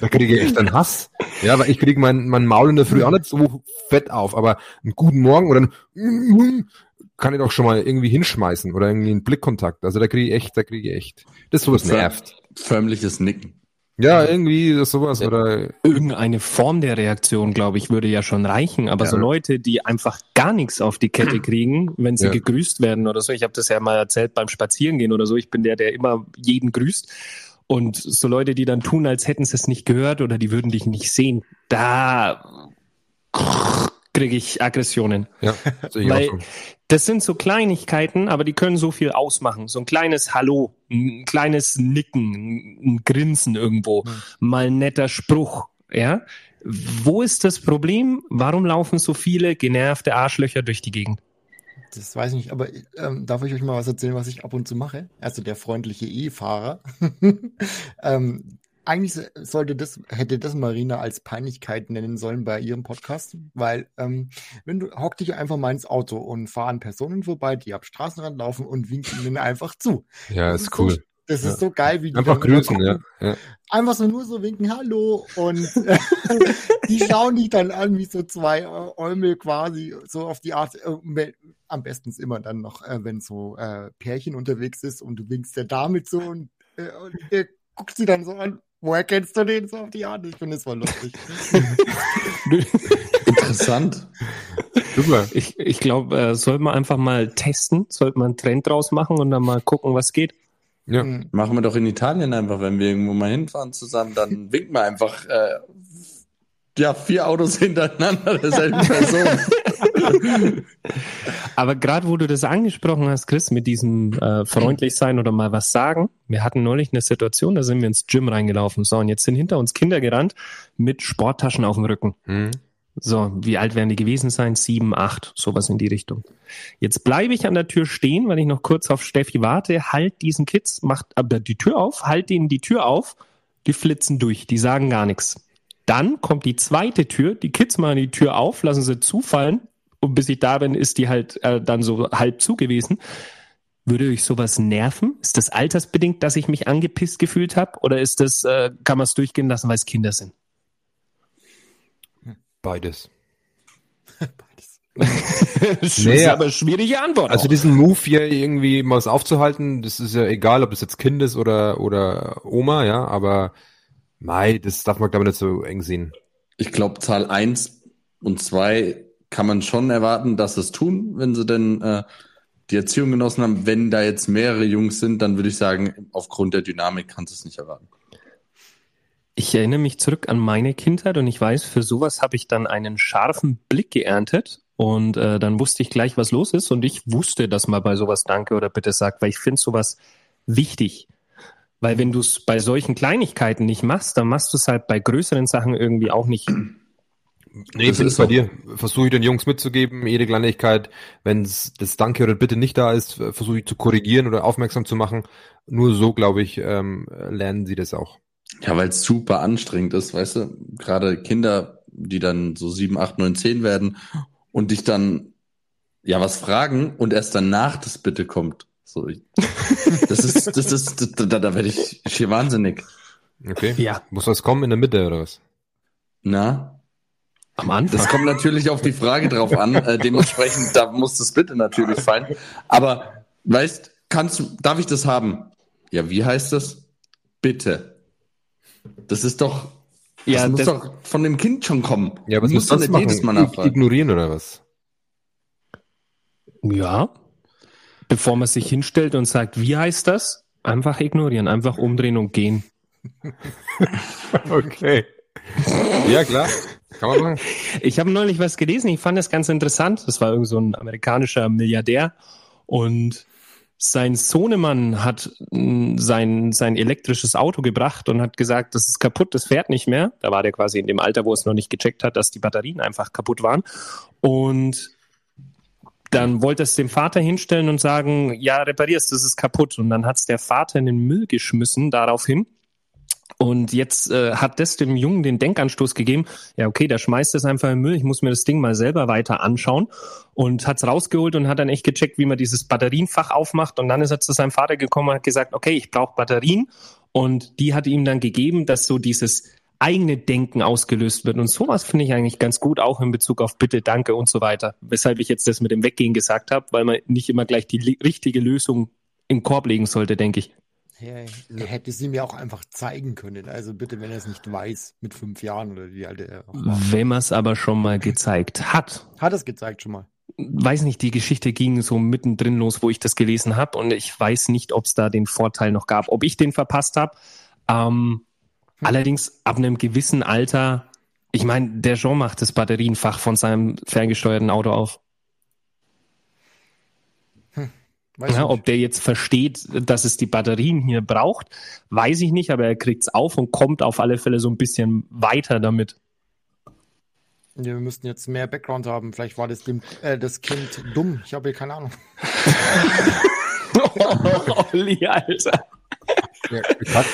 da kriege ich echt einen Hass. Ja, weil ich kriege mein, mein Maul in der Früh auch nicht so fett auf, aber einen guten Morgen oder ein kann ich doch schon mal irgendwie hinschmeißen oder irgendwie einen Blickkontakt. Also da kriege ich echt, da kriege ich echt. Das ist sowas nervt. Förmliches Nicken. Ja, irgendwie sowas oder irgendeine Form der Reaktion, glaube ich, würde ja schon reichen. Aber ja. so Leute, die einfach gar nichts auf die Kette kriegen, wenn sie ja. gegrüßt werden oder so. Ich habe das ja mal erzählt beim Spazierengehen oder so. Ich bin der, der immer jeden grüßt. Und so Leute, die dann tun, als hätten sie es nicht gehört oder die würden dich nicht sehen, da kriege ich Aggressionen. Ja, Weil das sind so Kleinigkeiten, aber die können so viel ausmachen. So ein kleines Hallo, ein kleines Nicken, ein Grinsen irgendwo, mhm. mal ein netter Spruch, ja. Wo ist das Problem? Warum laufen so viele genervte Arschlöcher durch die Gegend? das weiß ich nicht, aber ähm, darf ich euch mal was erzählen, was ich ab und zu mache? Also der freundliche E-Fahrer. ähm, eigentlich sollte das, hätte das Marina als Peinlichkeit nennen sollen bei ihrem Podcast, weil ähm, wenn du hock dich einfach mal ins Auto und fahren Personen vorbei, die am Straßenrand laufen und winken ihnen einfach zu. Ja, das ist cool. So, das ist so geil, wie die einfach grüßen, ja. ja. Einfach so nur so winken, hallo und die schauen dich dann an wie so zwei Eumel quasi so auf die Art. Äh, am besten ist immer dann noch, äh, wenn so äh, Pärchen unterwegs ist und du winkst der Dame zu und, äh, und guckt sie dann so an Woher kennst du den so auf die Art? Ich finde es voll lustig. Interessant. Super. Ich, ich glaube, äh, sollte man einfach mal testen, sollte man einen Trend draus machen und dann mal gucken, was geht. Ja. Mhm. Machen wir doch in Italien einfach, wenn wir irgendwo mal hinfahren zusammen, dann winken wir einfach äh, ja, vier Autos hintereinander derselben Person. Aber gerade wo du das angesprochen hast, Chris, mit diesem äh, freundlich sein oder mal was sagen, wir hatten neulich eine Situation, da sind wir ins Gym reingelaufen. So, und jetzt sind hinter uns Kinder gerannt mit Sporttaschen auf dem Rücken. Mhm. So, wie alt werden die gewesen sein? Sieben, acht, sowas in die Richtung. Jetzt bleibe ich an der Tür stehen, weil ich noch kurz auf Steffi warte. Halt diesen Kids, macht aber die Tür auf, halt ihnen die Tür auf, die flitzen durch, die sagen gar nichts. Dann kommt die zweite Tür, die Kids machen die Tür auf, lassen sie zufallen und bis ich da bin, ist die halt äh, dann so halb zu gewesen. Würde euch sowas nerven? Ist das altersbedingt, dass ich mich angepisst gefühlt habe? Oder ist das, äh, kann man es durchgehen lassen, weil es Kinder sind? Beides. Beides. nee, aber schwierige Antwort. Also auch. diesen Move hier irgendwie mal was aufzuhalten, das ist ja egal, ob das jetzt Kind ist oder, oder Oma, ja, aber Mai, das darf man glaube ich nicht so eng sehen. Ich glaube, Zahl eins und zwei kann man schon erwarten, dass es tun, wenn sie denn äh, die Erziehung genossen haben. Wenn da jetzt mehrere Jungs sind, dann würde ich sagen, aufgrund der Dynamik kannst du es nicht erwarten. Ich erinnere mich zurück an meine Kindheit und ich weiß, für sowas habe ich dann einen scharfen Blick geerntet und äh, dann wusste ich gleich, was los ist und ich wusste, dass man bei sowas Danke oder Bitte sagt, weil ich finde sowas wichtig. Weil wenn du es bei solchen Kleinigkeiten nicht machst, dann machst du es halt bei größeren Sachen irgendwie auch nicht. Nee, das ist bei dir. Versuche ich den Jungs mitzugeben, jede Kleinigkeit, wenn das Danke oder Bitte nicht da ist, versuche ich zu korrigieren oder aufmerksam zu machen. Nur so, glaube ich, ähm, lernen sie das auch. Ja, weil es super anstrengend ist, weißt du? Gerade Kinder, die dann so sieben, acht, neun, zehn werden und dich dann ja was fragen und erst danach das Bitte kommt. So, das ist, das ist, das, da, da werde ich schier wahnsinnig. Okay. Ja. Muss was kommen in der Mitte oder was? Na? Am Anfang. Das kommt natürlich auf die Frage drauf an. Äh, dementsprechend, da muss das Bitte natürlich fallen. Aber, weißt, kannst du, darf ich das haben? Ja, wie heißt das? Bitte. Das ist doch, das ja, muss das, doch von dem Kind schon kommen. Ja, aber was muss doch nicht jedes Mal nachfragen. Ignorieren oder was? Ja. Bevor man sich hinstellt und sagt, wie heißt das? Einfach ignorieren, einfach umdrehen und gehen. okay. Ja, klar. Kann man machen. Ich habe neulich was gelesen, ich fand das ganz interessant. Das war irgend so ein amerikanischer Milliardär und sein Sohnemann hat mm, sein, sein elektrisches Auto gebracht und hat gesagt, das ist kaputt, das fährt nicht mehr. Da war der quasi in dem Alter, wo es noch nicht gecheckt hat, dass die Batterien einfach kaputt waren. Und dann wollte es dem Vater hinstellen und sagen, ja, reparierst, das ist kaputt. Und dann hat es der Vater in den Müll geschmissen daraufhin. Und jetzt äh, hat das dem Jungen den Denkanstoß gegeben, ja, okay, der schmeißt es einfach in Müll, ich muss mir das Ding mal selber weiter anschauen und hat es rausgeholt und hat dann echt gecheckt, wie man dieses Batterienfach aufmacht. Und dann ist er zu seinem Vater gekommen und hat gesagt, okay, ich brauche Batterien. Und die hat ihm dann gegeben, dass so dieses eigene Denken ausgelöst wird. Und sowas finde ich eigentlich ganz gut, auch in Bezug auf Bitte, Danke und so weiter. Weshalb ich jetzt das mit dem Weggehen gesagt habe, weil man nicht immer gleich die richtige Lösung im Korb legen sollte, denke ich. Ja, hätte sie mir auch einfach zeigen können. Also bitte, wenn er es nicht weiß, mit fünf Jahren oder wie alt er war. Wenn man es aber schon mal gezeigt hat. Hat es gezeigt schon mal. Weiß nicht, die Geschichte ging so mittendrin los, wo ich das gelesen habe und ich weiß nicht, ob es da den Vorteil noch gab, ob ich den verpasst habe. Ähm, hm. Allerdings ab einem gewissen Alter, ich meine, der Jean macht das Batterienfach von seinem ferngesteuerten Auto auf. Ja, ob der jetzt versteht, dass es die Batterien hier braucht, weiß ich nicht, aber er kriegt es auf und kommt auf alle Fälle so ein bisschen weiter damit. Wir müssten jetzt mehr Background haben. Vielleicht war das, dem, äh, das Kind dumm. Ich habe hier keine Ahnung. oh, Olli, Alter. Ja,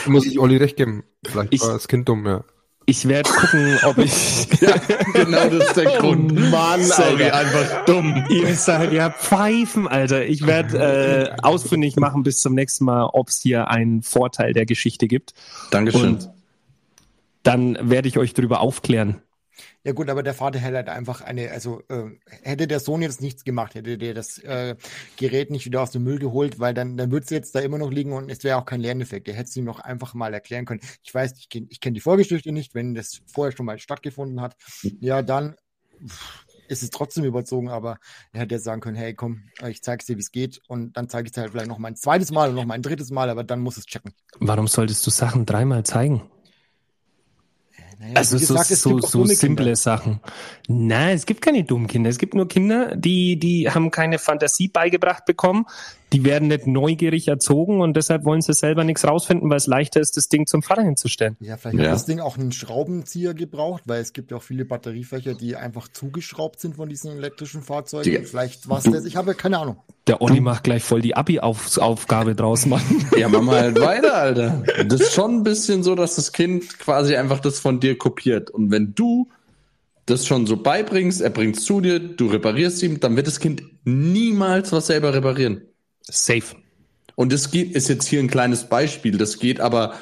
muss ich Olli recht geben. Vielleicht ich, war das Kind dumm, ja. Ich werde gucken, ob ich. ja, genau das ist der oh Grund. Mann, Sorry, Alter. einfach dumm. Ihr seid ja Pfeifen, Alter. Ich werde äh, ausfindig machen bis zum nächsten Mal, ob es hier einen Vorteil der Geschichte gibt. Dankeschön. Und dann werde ich euch darüber aufklären. Ja gut, aber der Vater hätte halt einfach eine, also äh, hätte der Sohn jetzt nichts gemacht, hätte der das äh, Gerät nicht wieder aus dem Müll geholt, weil dann, dann würde es jetzt da immer noch liegen und es wäre auch kein Lerneffekt. Der hätte es ihm noch einfach mal erklären können. Ich weiß, ich kenne ich kenn die Vorgeschichte nicht, wenn das vorher schon mal stattgefunden hat, ja, dann ist es trotzdem überzogen, aber er hätte ja sagen können, hey, komm, ich zeig's dir, wie es geht und dann zeige ich es halt vielleicht noch mal ein zweites Mal und noch mal ein drittes Mal, aber dann muss es checken. Warum solltest du Sachen dreimal zeigen? Naja, also gesagt, so, so, so simple Kinder. Sachen. Nein, es gibt keine dummen Kinder. Es gibt nur Kinder, die, die haben keine Fantasie beigebracht bekommen die werden nicht neugierig erzogen und deshalb wollen sie selber nichts rausfinden, weil es leichter ist, das Ding zum Vater hinzustellen. Ja, vielleicht ja. hat das Ding auch einen Schraubenzieher gebraucht, weil es gibt ja auch viele Batteriefächer, die einfach zugeschraubt sind von diesen elektrischen Fahrzeugen. Die, vielleicht was das, ich habe keine Ahnung. Der Olli macht gleich voll die Abi-Aufgabe draus, Mann. Ja, mach mal halt weiter, Alter. Das ist schon ein bisschen so, dass das Kind quasi einfach das von dir kopiert. Und wenn du das schon so beibringst, er bringt's zu dir, du reparierst ihm, dann wird das Kind niemals was selber reparieren. Safe. Und das geht, ist jetzt hier ein kleines Beispiel. Das geht aber,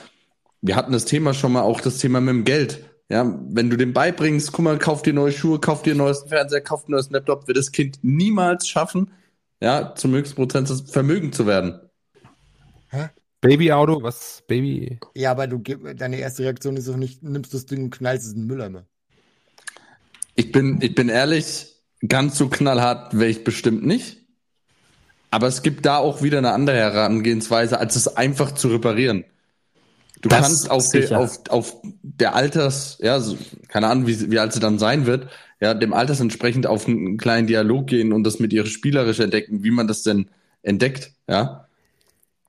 wir hatten das Thema schon mal, auch das Thema mit dem Geld. Ja, wenn du dem beibringst, guck mal, kauf dir neue Schuhe, kauf dir ein neues Fernseher, kauf dir ein neues Laptop, wird das Kind niemals schaffen, ja, zum höchsten Prozent Vermögen zu werden. Hä? Babyauto, was? Baby? Ja, aber du, deine erste Reaktion ist doch nicht, nimmst das Ding und knallst es in den Mülleimer. Ich bin, ich bin ehrlich, ganz so knallhart wäre ich bestimmt nicht. Aber es gibt da auch wieder eine andere Herangehensweise, als es einfach zu reparieren. Du das kannst auf, de, auf, auf der Alters, ja, so, keine Ahnung, wie, wie alt sie dann sein wird, ja, dem Alters entsprechend auf einen kleinen Dialog gehen und das mit ihr spielerisch entdecken, wie man das denn entdeckt, ja.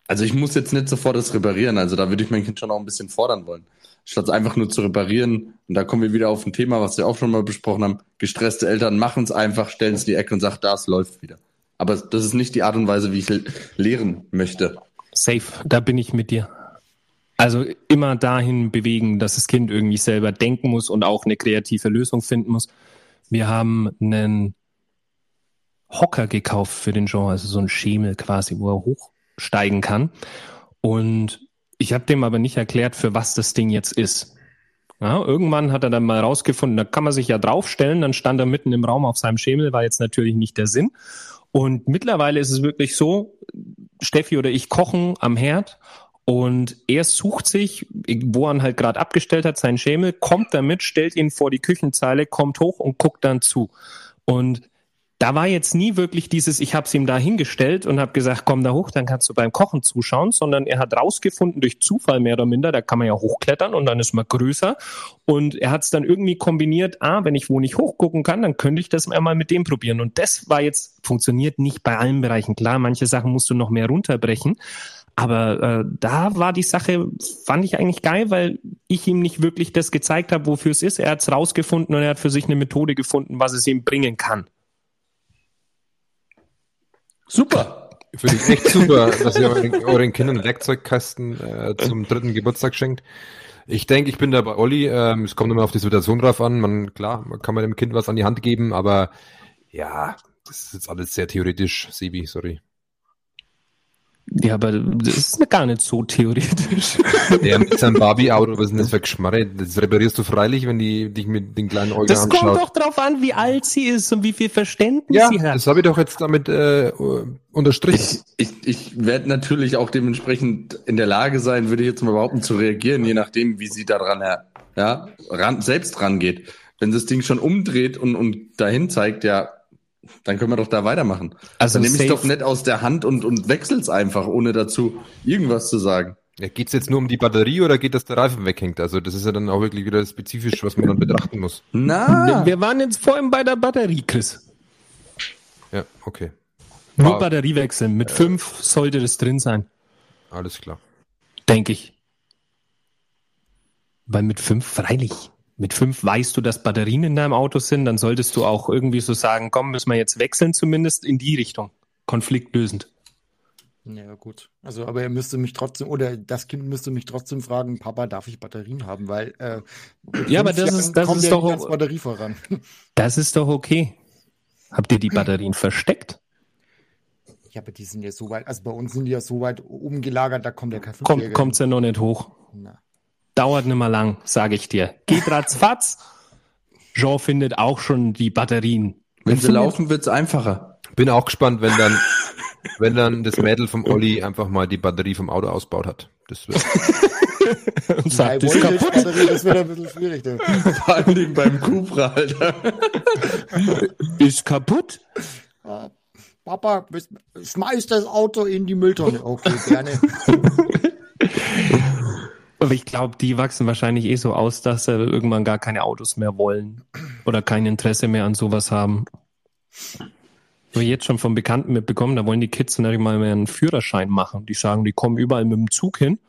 Also ich muss jetzt nicht sofort das reparieren, also da würde ich mein Kind schon auch ein bisschen fordern wollen. Statt einfach nur zu reparieren, und da kommen wir wieder auf ein Thema, was wir auch schon mal besprochen haben, gestresste Eltern machen es einfach, stellen es in die Ecke und sagen, das läuft wieder. Aber das ist nicht die Art und Weise, wie ich lehren möchte. Safe, da bin ich mit dir. Also immer dahin bewegen, dass das Kind irgendwie selber denken muss und auch eine kreative Lösung finden muss. Wir haben einen Hocker gekauft für den Genre, also so ein Schemel quasi, wo er hochsteigen kann. Und ich habe dem aber nicht erklärt, für was das Ding jetzt ist. Ja, irgendwann hat er dann mal rausgefunden, da kann man sich ja draufstellen, dann stand er mitten im Raum auf seinem Schemel, war jetzt natürlich nicht der Sinn. Und mittlerweile ist es wirklich so, Steffi oder ich kochen am Herd und er sucht sich, wo er halt gerade abgestellt hat, seinen Schemel, kommt damit, stellt ihn vor die Küchenzeile, kommt hoch und guckt dann zu. Und da war jetzt nie wirklich dieses, ich habe es ihm da hingestellt und habe gesagt, komm da hoch, dann kannst du beim Kochen zuschauen, sondern er hat rausgefunden durch Zufall mehr oder minder, da kann man ja hochklettern und dann ist man größer und er hat es dann irgendwie kombiniert, ah, wenn ich wo nicht hochgucken kann, dann könnte ich das mal mit dem probieren und das war jetzt, funktioniert nicht bei allen Bereichen, klar, manche Sachen musst du noch mehr runterbrechen, aber äh, da war die Sache, fand ich eigentlich geil, weil ich ihm nicht wirklich das gezeigt habe, wofür es ist. Er hat es rausgefunden und er hat für sich eine Methode gefunden, was es ihm bringen kann. Super. Finde ich echt super, dass ihr euren, euren Kindern Werkzeugkasten äh, zum dritten Geburtstag schenkt. Ich denke, ich bin da bei Olli. Ähm, es kommt immer auf die Situation drauf an. Man, klar, man kann man dem Kind was an die Hand geben, aber ja, das ist jetzt alles sehr theoretisch, Sebi, sorry. Ja, aber das ist gar nicht so theoretisch. Der mit seinem Barbie-Auto, was ist denn das für Geschmarre? Das reparierst du freilich, wenn die dich mit den kleinen Das anschaut. kommt doch drauf an, wie alt sie ist und wie viel Verständnis ja, sie hat. das habe ich doch jetzt damit äh, unterstrichen. Ich, ich, ich werde natürlich auch dementsprechend in der Lage sein, würde ich jetzt mal behaupten, zu reagieren, je nachdem, wie sie daran ja, ran, selbst rangeht. Wenn sie das Ding schon umdreht und, und dahin zeigt, ja, dann können wir doch da weitermachen. Also dann nehme ich doch nicht aus der Hand und, und wechsel's einfach, ohne dazu irgendwas zu sagen. Ja, geht's jetzt nur um die Batterie oder geht, dass der Reifen weghängt? Also das ist ja dann auch wirklich wieder spezifisch, was man dann betrachten muss. Na, wir waren jetzt vor allem bei der Batterie, Chris. Ja, okay. Nur War, Batterie wechseln. Mit äh, fünf sollte das drin sein. Alles klar. Denke ich. Weil mit fünf freilich. Mit fünf weißt du, dass Batterien in deinem Auto sind, dann solltest du auch irgendwie so sagen, komm, müssen wir jetzt wechseln, zumindest in die Richtung. Konfliktlösend. Ja, gut. Also, aber er müsste mich trotzdem, oder das Kind müsste mich trotzdem fragen, Papa, darf ich Batterien haben? Weil, äh, ja, aber das ist, das ist doch, Batterie voran. Das ist doch okay. Habt ihr die Batterien versteckt? Ja, aber die sind ja so weit, also bei uns sind die ja so weit oben gelagert, da kommt ja kein Kommt, kommt's ja noch nicht hoch. Na. Dauert nicht mal lang, sage ich dir. Geht ratzfatz. Jean findet auch schon die Batterien. Wenn sie laufen, wird's einfacher. Bin auch gespannt, wenn dann wenn dann das Mädel vom Olli einfach mal die Batterie vom Auto ausbaut hat. Das wird. Und sagt, ja, ist kaputt. Batterie, das wird ein bisschen schwierig. Dann. Vor allem beim Cupra, Alter. ist kaputt? Papa, schmeiß das Auto in die Mülltonne. Okay, gerne. Aber ich glaube, die wachsen wahrscheinlich eh so aus, dass sie irgendwann gar keine Autos mehr wollen oder kein Interesse mehr an sowas haben habe jetzt schon von Bekannten mitbekommen, da wollen die Kids nicht mal mehr einen Führerschein machen. Die sagen, die kommen überall mit dem Zug hin.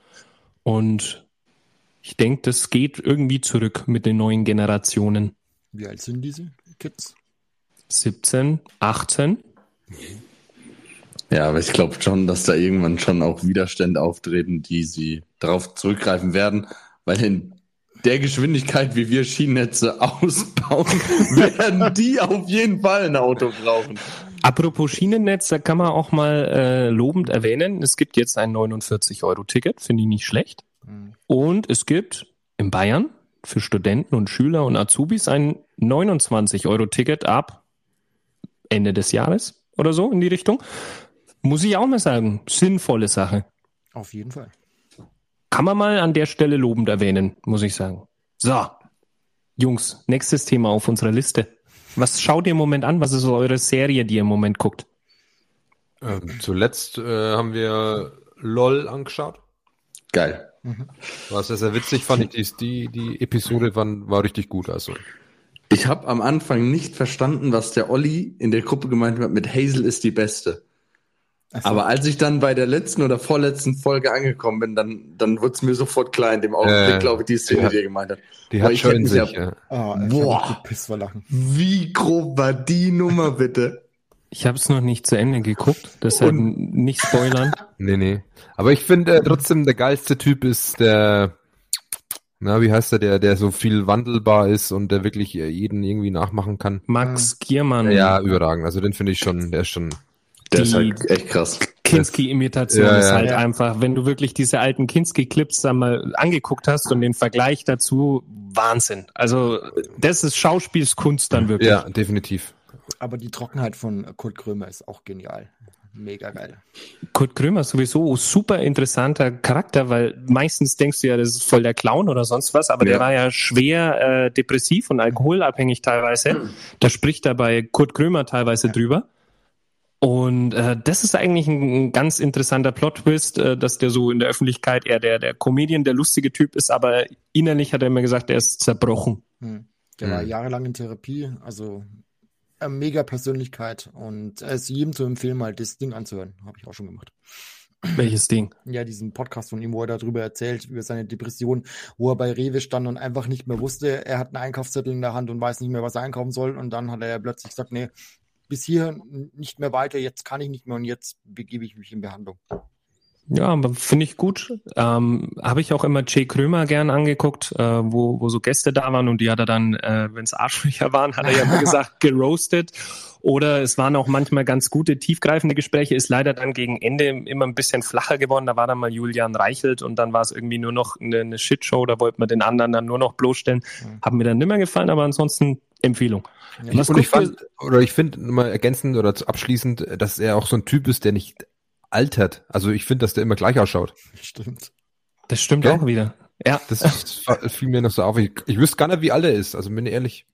Und ich denke, das geht irgendwie zurück mit den neuen Generationen. Wie alt sind diese Kids? 17, 18. Ja, aber ich glaube schon, dass da irgendwann schon auch Widerstände auftreten, die sie darauf zurückgreifen werden, weil in der Geschwindigkeit, wie wir Schienennetze ausbauen, werden die auf jeden Fall ein Auto brauchen. Apropos Schienennetz, da kann man auch mal äh, lobend erwähnen, es gibt jetzt ein 49-Euro-Ticket, finde ich nicht schlecht. Mhm. Und es gibt in Bayern für Studenten und Schüler und Azubis ein 29-Euro-Ticket ab Ende des Jahres oder so in die Richtung. Muss ich auch mal sagen, sinnvolle Sache. Auf jeden Fall. Kann man mal an der Stelle lobend erwähnen, muss ich sagen. So, Jungs, nächstes Thema auf unserer Liste. Was schaut ihr im Moment an? Was ist so eure Serie, die ihr im Moment guckt? Ähm, zuletzt äh, haben wir LOL angeschaut. Geil. Mhm. Was sehr, sehr witzig fand ich, die, die Episode war, war richtig gut. Also. Ich habe am Anfang nicht verstanden, was der Olli in der Gruppe gemeint hat mit Hazel ist die Beste. So. Aber als ich dann bei der letzten oder vorletzten Folge angekommen bin, dann, dann wurde es mir sofort klar in dem Augenblick, äh, glaube ich, die Szene, die, die er gemeint hat. Die hat schon sich, ja. Oh, boah, wie grob war die Nummer bitte? Ich habe es noch nicht zu Ende geguckt, deshalb Und, nicht spoilern. Nee, nee. Aber ich finde äh, trotzdem, der geilste Typ ist der, na, wie heißt der, der, der so viel wandelbar ist und der wirklich äh, jeden irgendwie nachmachen kann? Max Giermann. Ja, überragend. Also den finde ich schon, der ist schon der ist halt echt krass. Kinski-Imitation ja, ist halt ja. einfach, wenn du wirklich diese alten Kinski-Clips einmal angeguckt hast und den Vergleich dazu, Wahnsinn. Also das ist Schauspielskunst dann wirklich. Ja, definitiv. Aber die Trockenheit von Kurt Krömer ist auch genial. Mega geil. Kurt Krömer ist sowieso super interessanter Charakter, weil meistens denkst du ja, das ist voll der Clown oder sonst was, aber ja. der war ja schwer äh, depressiv und alkoholabhängig teilweise. Da spricht er bei Kurt Krömer teilweise ja. drüber. Und äh, das ist eigentlich ein, ein ganz interessanter Plot-Twist, äh, dass der so in der Öffentlichkeit eher der, der Comedian, der lustige Typ ist, aber innerlich hat er immer gesagt, er ist zerbrochen. Hm. Der hm. war jahrelang in Therapie, also eine mega Persönlichkeit und es ist jedem zu empfehlen, mal das Ding anzuhören. Habe ich auch schon gemacht. Welches Ding? Ja, diesen Podcast von ihm, wo er darüber erzählt, über seine Depression, wo er bei Rewe stand und einfach nicht mehr wusste, er hat einen Einkaufszettel in der Hand und weiß nicht mehr, was er einkaufen soll. Und dann hat er ja plötzlich gesagt, nee, bis hier nicht mehr weiter, jetzt kann ich nicht mehr und jetzt begebe ich mich in Behandlung. Ja, finde ich gut. Ähm, Habe ich auch immer Jay Krömer gern angeguckt, äh, wo, wo so Gäste da waren und die hat er dann, äh, wenn es Arschlöcher waren, hat er ja immer gesagt, geroastet. Oder es waren auch manchmal ganz gute, tiefgreifende Gespräche, ist leider dann gegen Ende immer ein bisschen flacher geworden. Da war dann mal Julian Reichelt und dann war es irgendwie nur noch eine, eine Shitshow, da wollte man den anderen dann nur noch bloßstellen. Mhm. Hat mir dann nimmer gefallen, aber ansonsten Empfehlung. Ja, Was und ich fand, oder ich finde mal ergänzend oder abschließend, dass er auch so ein Typ ist, der nicht altert. Also ich finde, dass der immer gleich ausschaut. Stimmt. Das stimmt okay? auch wieder. Ja. Das fiel mir noch so auf. Ich, ich wüsste gar nicht, wie alt er ist. Also bin ich ehrlich.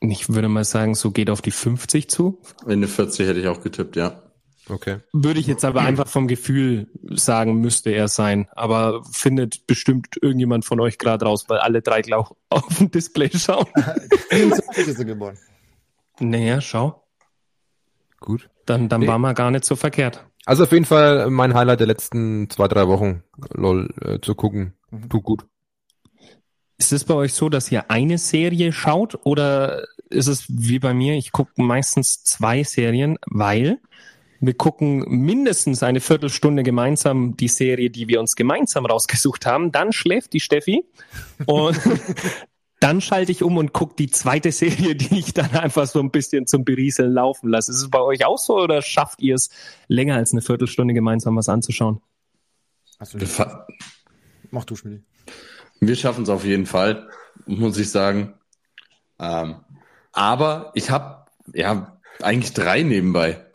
Ich würde mal sagen, so geht auf die 50 zu. Ende 40 hätte ich auch getippt, ja. Okay. Würde ich jetzt aber einfach vom Gefühl sagen, müsste er sein. Aber findet bestimmt irgendjemand von euch gerade raus, weil alle drei gleich auf dem Display schauen. 24 ist er geboren. Naja, schau. Gut. Dann, dann nee. war man gar nicht so verkehrt. Also auf jeden Fall mein Highlight der letzten zwei, drei Wochen, lol, äh, zu gucken. Mhm. Tut gut. Ist es bei euch so, dass ihr eine Serie schaut oder ist es wie bei mir, ich gucke meistens zwei Serien, weil wir gucken mindestens eine Viertelstunde gemeinsam die Serie, die wir uns gemeinsam rausgesucht haben. Dann schläft die Steffi und dann schalte ich um und gucke die zweite Serie, die ich dann einfach so ein bisschen zum Berieseln laufen lasse. Ist es bei euch auch so oder schafft ihr es länger als eine Viertelstunde gemeinsam was anzuschauen? Also, Mach du, Schmidt. Wir schaffen es auf jeden Fall, muss ich sagen. Ähm, aber ich habe ja eigentlich drei nebenbei.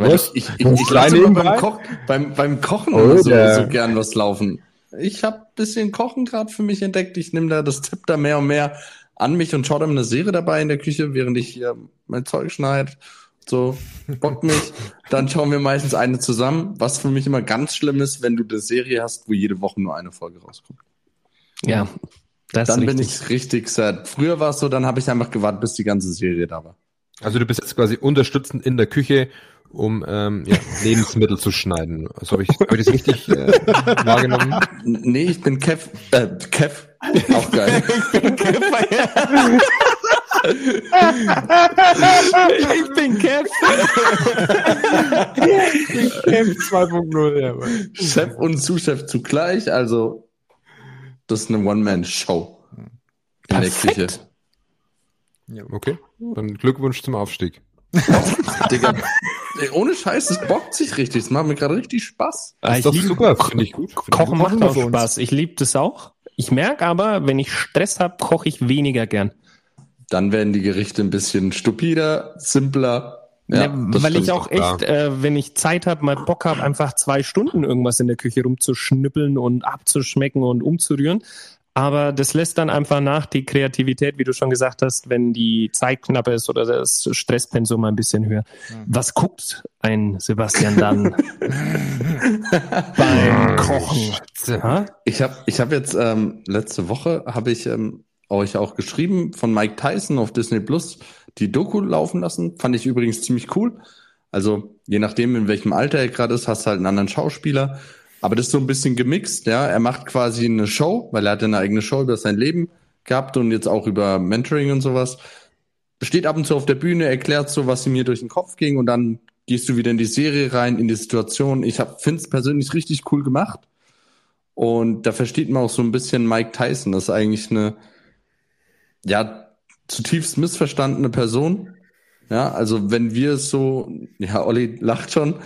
Was? ich, ich, ich, ich lasse beim, Koch, beim, beim Kochen oh, so, so gern was laufen. Ich habe bisschen Kochen gerade für mich entdeckt. Ich nehme da das Tipp da mehr und mehr an mich und schaue dann eine Serie dabei in der Küche, während ich hier mein Zeug schneide. So, bockt mich. Dann schauen wir meistens eine zusammen. Was für mich immer ganz schlimm ist, wenn du eine Serie hast, wo jede Woche nur eine Folge rauskommt. Ja, das dann bin ich richtig sad. Früher war es so, dann habe ich einfach gewartet, bis die ganze Serie da war. Also du bist jetzt quasi unterstützend in der Küche, um ähm, ja, Lebensmittel zu schneiden. Also habe ich, hab ich das richtig äh, wahrgenommen? Nee, ich bin Kev. Äh, Kev. Auch geil. ich bin Kev. ich bin Kev. Kev 2.0, ja. Chef und Zuschef zugleich, also das ist eine One-Man-Show in der Küche. Ja. Okay, dann Glückwunsch zum Aufstieg. Digga, ohne Scheiß, es bockt sich richtig. Es macht mir gerade richtig Spaß. Das ist doch super, finde ich gut. Kochen macht auch Spaß. Ich liebe das auch. Ich merke aber, wenn ich Stress habe, koche ich weniger gern. Dann werden die Gerichte ein bisschen stupider, simpler. Ja, ja weil ich auch echt, äh, wenn ich Zeit habe, mal Bock habe, einfach zwei Stunden irgendwas in der Küche rumzuschnippeln und abzuschmecken und umzurühren. Aber das lässt dann einfach nach, die Kreativität, wie du schon gesagt hast, wenn die Zeit knapp ist oder das Stresspensum ein bisschen höher. Mhm. Was guckt ein Sebastian dann beim Kochen? Ich habe ich hab jetzt ähm, letzte Woche habe ich ähm, euch auch geschrieben von Mike Tyson auf Disney Plus die Doku laufen lassen. Fand ich übrigens ziemlich cool. Also je nachdem, in welchem Alter er gerade ist, hast du halt einen anderen Schauspieler. Aber das ist so ein bisschen gemixt, ja. Er macht quasi eine Show, weil er hat eine eigene Show über sein Leben gehabt und jetzt auch über Mentoring und sowas. Steht ab und zu auf der Bühne, erklärt so, was ihm hier durch den Kopf ging und dann gehst du wieder in die Serie rein, in die Situation. Ich finde es persönlich richtig cool gemacht. Und da versteht man auch so ein bisschen Mike Tyson. Das ist eigentlich eine, ja, zutiefst missverstandene Person. Ja, also wenn wir es so, ja, Olli lacht schon,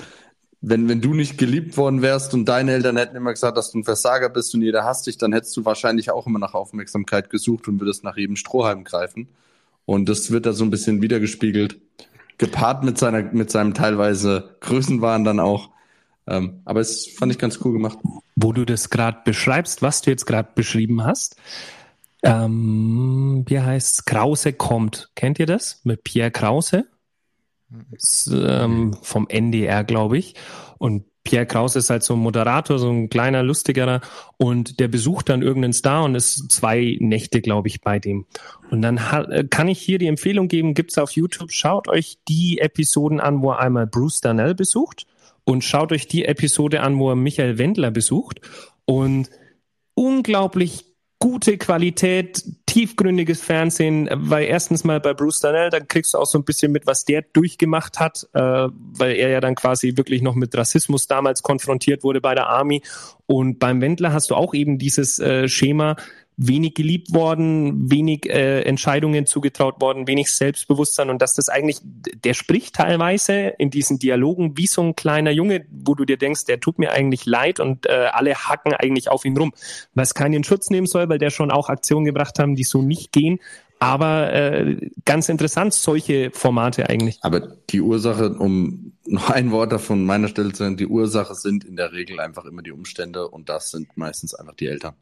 wenn, wenn du nicht geliebt worden wärst und deine Eltern hätten immer gesagt, dass du ein Versager bist und jeder hasst dich, dann hättest du wahrscheinlich auch immer nach Aufmerksamkeit gesucht und würdest nach jedem Strohhalm greifen. Und das wird da so ein bisschen wiedergespiegelt. Gepaart mit seiner, mit seinem teilweise Größenwahn dann auch. Ähm, aber es fand ich ganz cool gemacht. Wo du das gerade beschreibst, was du jetzt gerade beschrieben hast, ähm, wie heißt Krause kommt. Kennt ihr das? Mit Pierre Krause? Ähm, vom NDR, glaube ich. Und Pierre Kraus ist halt so ein Moderator, so ein kleiner, lustigerer und der besucht dann irgendeinen Star und ist zwei Nächte, glaube ich, bei dem. Und dann äh, kann ich hier die Empfehlung geben, gibt's auf YouTube, schaut euch die Episoden an, wo er einmal Bruce Darnell besucht und schaut euch die Episode an, wo er Michael Wendler besucht und unglaublich gute Qualität, tiefgründiges Fernsehen, weil erstens mal bei Bruce Darnell, da kriegst du auch so ein bisschen mit, was der durchgemacht hat, äh, weil er ja dann quasi wirklich noch mit Rassismus damals konfrontiert wurde bei der Army. Und beim Wendler hast du auch eben dieses äh, Schema, wenig geliebt worden, wenig äh, Entscheidungen zugetraut worden, wenig Selbstbewusstsein und dass das eigentlich, der spricht teilweise in diesen Dialogen wie so ein kleiner Junge, wo du dir denkst, der tut mir eigentlich leid und äh, alle hacken eigentlich auf ihn rum, was keinen Schutz nehmen soll, weil der schon auch Aktionen gebracht haben, die so nicht gehen. Aber äh, ganz interessant, solche Formate eigentlich. Aber die Ursache, um noch ein Wort davon meiner Stelle zu sagen, die Ursache sind in der Regel einfach immer die Umstände und das sind meistens einfach die Eltern.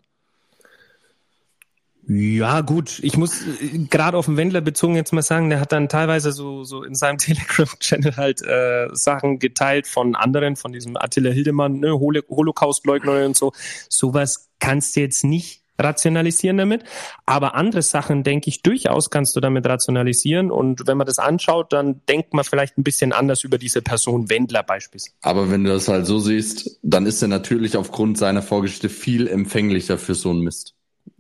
Ja, gut. Ich muss äh, gerade auf den Wendler bezogen jetzt mal sagen, der hat dann teilweise so, so in seinem Telegram-Channel halt äh, Sachen geteilt von anderen, von diesem Attila Hildemann, ne, Hol Holocaust-Leugner und so. Sowas kannst du jetzt nicht rationalisieren damit. Aber andere Sachen, denke ich, durchaus kannst du damit rationalisieren. Und wenn man das anschaut, dann denkt man vielleicht ein bisschen anders über diese Person Wendler beispielsweise. Aber wenn du das halt so siehst, dann ist er natürlich aufgrund seiner Vorgeschichte viel empfänglicher für so einen Mist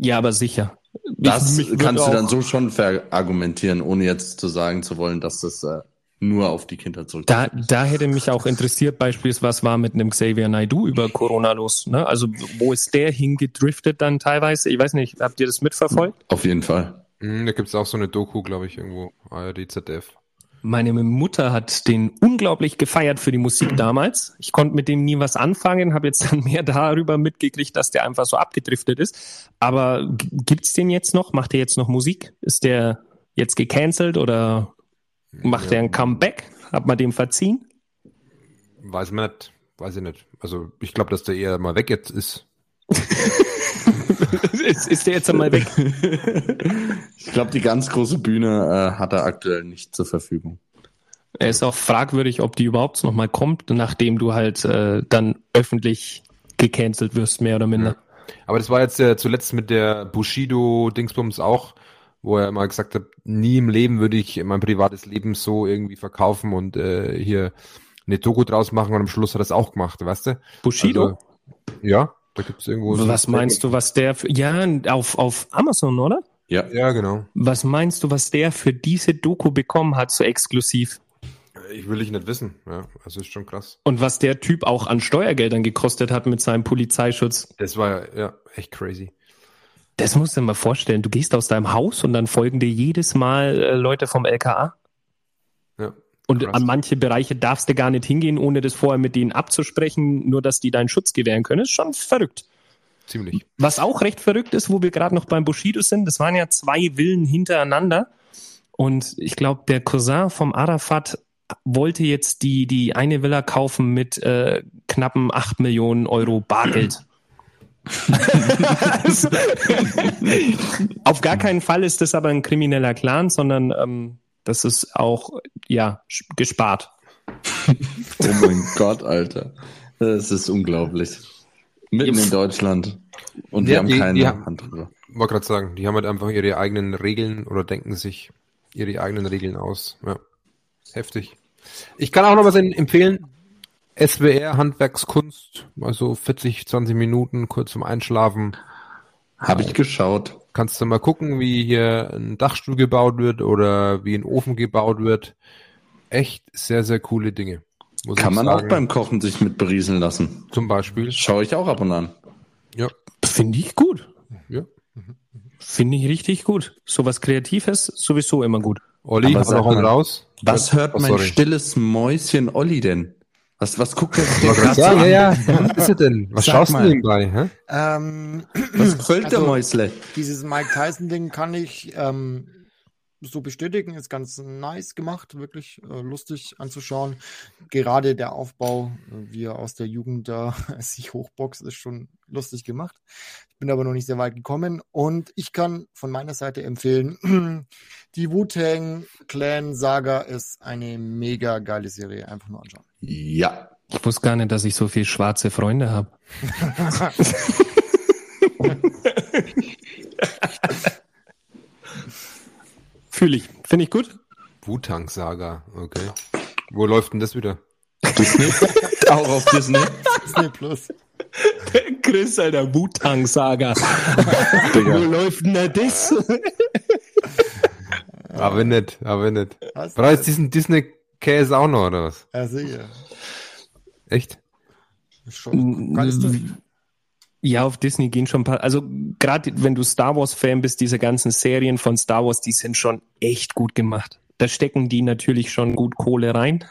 Ja, aber sicher. Das kannst du dann so schon verargumentieren, ohne jetzt zu sagen zu wollen, dass das äh, nur auf die Kindheit zurück. Da, da hätte mich auch interessiert, beispielsweise, was war mit einem Xavier Naidu über Corona los? Ne? Also wo ist der hingedriftet dann teilweise? Ich weiß nicht, habt ihr das mitverfolgt? Auf jeden Fall. Mhm, da gibt's auch so eine Doku, glaube ich, irgendwo, ARD, ZDF. Meine Mutter hat den unglaublich gefeiert für die Musik damals. Ich konnte mit dem nie was anfangen, habe jetzt dann mehr darüber mitgekriegt, dass der einfach so abgedriftet ist. Aber gibt's den jetzt noch? Macht der jetzt noch Musik? Ist der jetzt gecancelt oder Macht ja. er ein Comeback? Hat man dem verziehen? Weiß man nicht. Weiß ich nicht. Also ich glaube, dass der eher mal weg jetzt ist. ist, ist der jetzt einmal weg? ich glaube, die ganz große Bühne äh, hat er aktuell nicht zur Verfügung. Er ist auch fragwürdig, ob die überhaupt noch mal kommt, nachdem du halt äh, dann öffentlich gecancelt wirst, mehr oder minder. Ja. Aber das war jetzt äh, zuletzt mit der Bushido-Dingsbums auch wo er mal gesagt hat, nie im Leben würde ich mein privates Leben so irgendwie verkaufen und äh, hier eine Doku draus machen und am Schluss hat er es auch gemacht, weißt du? Bushido? Also, ja, da gibt's irgendwo. So was meinst du, was der für, ja, auf, auf Amazon, oder? Ja. Ja, genau. Was meinst du, was der für diese Doku bekommen hat, so exklusiv? Ich will ich nicht wissen, ja, also ist schon krass. Und was der Typ auch an Steuergeldern gekostet hat mit seinem Polizeischutz. Das war ja echt crazy. Das musst du dir mal vorstellen. Du gehst aus deinem Haus und dann folgen dir jedes Mal äh, Leute vom LKA. Und krass. an manche Bereiche darfst du gar nicht hingehen, ohne das vorher mit denen abzusprechen, nur dass die deinen Schutz gewähren können. ist schon verrückt. Ziemlich. Was auch recht verrückt ist, wo wir gerade noch beim Bushido sind, das waren ja zwei Villen hintereinander. Und ich glaube, der Cousin vom Arafat wollte jetzt die, die eine Villa kaufen mit äh, knappen acht Millionen Euro Bargeld. Auf gar keinen Fall ist das aber ein krimineller Clan, sondern ähm, das ist auch ja gespart. oh mein Gott, Alter. Das ist unglaublich. Mitten in Deutschland. Und wir ja, haben die, keine die Hand drüber. Wollte gerade sagen, die haben halt einfach ihre eigenen Regeln oder denken sich ihre eigenen Regeln aus. Ja. Heftig. Ich kann auch noch was empfehlen. SWR Handwerkskunst, also 40, 20 Minuten kurz zum Einschlafen. Habe ich geschaut. Kannst du mal gucken, wie hier ein Dachstuhl gebaut wird oder wie ein Ofen gebaut wird. Echt sehr, sehr coole Dinge. Kann man sagen. auch beim Kochen sich mit berieseln lassen. Zum Beispiel. Schaue ich auch ab und an. Ja. Finde ich gut. Ja. Finde ich richtig gut. Sowas Kreatives sowieso immer gut. Olli, Aber mal, raus. Was hört oh, mein stilles Mäuschen Olli denn? Was, was guckt der dir gerade so Ja, ja, was ist er denn? Was Sag schaust mal. du nebenbei? Hä? Ähm, was gefällt also, der Mäusle? Dieses Mike Tyson-Ding kann ich ähm, so bestätigen, ist ganz nice gemacht, wirklich äh, lustig anzuschauen. Gerade der Aufbau, äh, wie er aus der Jugend da sich hochboxt, ist schon lustig gemacht. Ich bin aber noch nicht sehr weit gekommen und ich kann von meiner Seite empfehlen, die Wu-Tang Clan Saga ist eine mega geile Serie, einfach nur anschauen. Ja. Ich wusste gar nicht, dass ich so viele schwarze Freunde habe. Fühle ich. Finde ich gut. Wutang-Saga, okay. Wo läuft denn das wieder? Disney? Auch auf Disney? Disney Plus. Chris, Alter, Wutang-Saga. Wo läuft denn das? aber nicht, aber nicht. Brauchst diesen Disney-Käse auch noch, oder was? Ja, sicher. Echt? Schon ja, auf Disney gehen schon ein paar. Also gerade wenn du Star Wars-Fan bist, diese ganzen Serien von Star Wars, die sind schon echt gut gemacht. Da stecken die natürlich schon gut Kohle rein.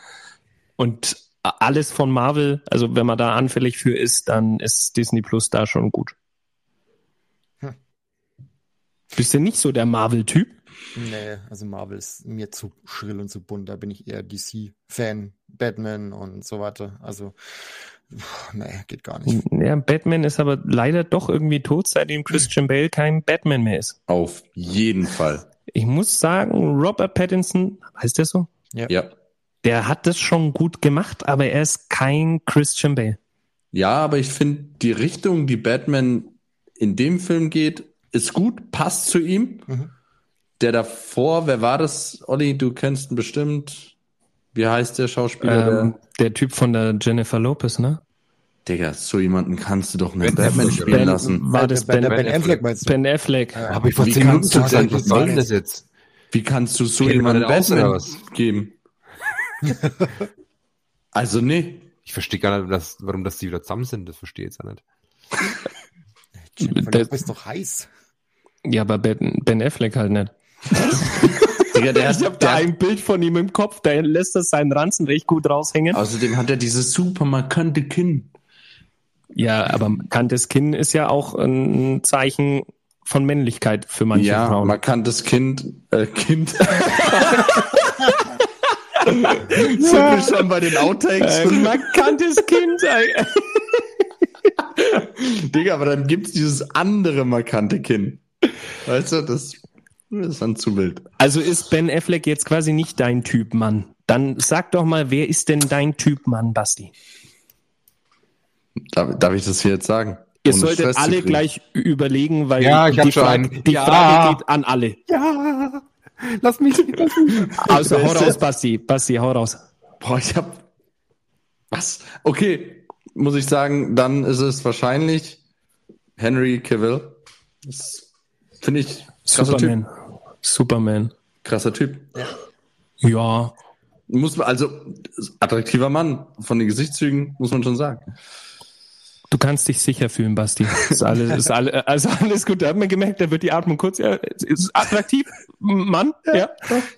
Und alles von Marvel, also wenn man da anfällig für ist, dann ist Disney Plus da schon gut. Hm. Bist du nicht so der Marvel-Typ? Nee, also Marvel ist mir zu schrill und zu bunt. Da bin ich eher DC-Fan, Batman und so weiter. Also Nee, geht gar nicht. Ja, Batman ist aber leider doch irgendwie tot, seitdem Christian Bale kein Batman mehr ist. Auf jeden Fall. Ich muss sagen, Robert Pattinson, heißt der so? Ja. ja. Der hat das schon gut gemacht, aber er ist kein Christian Bale. Ja, aber ich finde, die Richtung, die Batman in dem Film geht, ist gut, passt zu ihm. Mhm. Der davor, wer war das? Olli, du kennst ihn bestimmt. Wie heißt der Schauspieler? Ähm, der Typ von der Jennifer Lopez, ne? Digga, so jemanden kannst du doch nicht Batman spielen Ben, lassen. war das Ben, Ben, ben Affleck meinst du? Ben Affleck? Ja. Habe ich vor Wie zehn Minuten kannst du schon gesagt, was soll denn das jetzt? Wie kannst du so jemanden Batman was? geben? also nee. Ich verstehe gar nicht, dass, warum das die wieder zusammen sind. Das verstehe ich jetzt auch nicht. Jennifer Der- Lopez ist doch heiß. Ja, aber Ben, ben Affleck halt nicht. Digga, der Ich habe hat, da der, ein Bild von ihm im Kopf, da lässt er seinen Ranzen recht gut raushängen. außerdem hat er dieses super markante Kinn. Ja, aber markantes Kinn ist ja auch ein Zeichen von Männlichkeit für manche ja, Frauen. markantes Kind, äh, Kind. Sind wir schon bei den Outtakes? Ein markantes Kind. Digga, aber dann gibt's dieses andere markante Kinn. Weißt du, das, das ist dann zu wild. Also ist Ben Affleck jetzt quasi nicht dein Typ Mann. Dann sag doch mal, wer ist denn dein Typ Mann, Basti? Darf, darf ich das hier jetzt sagen? Ihr Ohne solltet Stress alle gleich überlegen, weil Ja, ich die, schon Frage, einen. die Ja. Frage geht an alle. Ja, lass mich, lass mich. Also hau raus, Basti. Basti, hau raus. Boah, ich hab. Was? Okay, muss ich sagen, dann ist es wahrscheinlich Henry Cavill. Das finde ich krasser Typ. Superman. Superman. Krasser Typ. Ja. Muss man, also attraktiver Mann von den Gesichtszügen, muss man schon sagen. Du kannst dich sicher fühlen, Basti. Ist alles, ist alle, also alles gut. Da hat man gemerkt, da wird die Atmung kurz. Ja, ist attraktiv, Mann. Ja.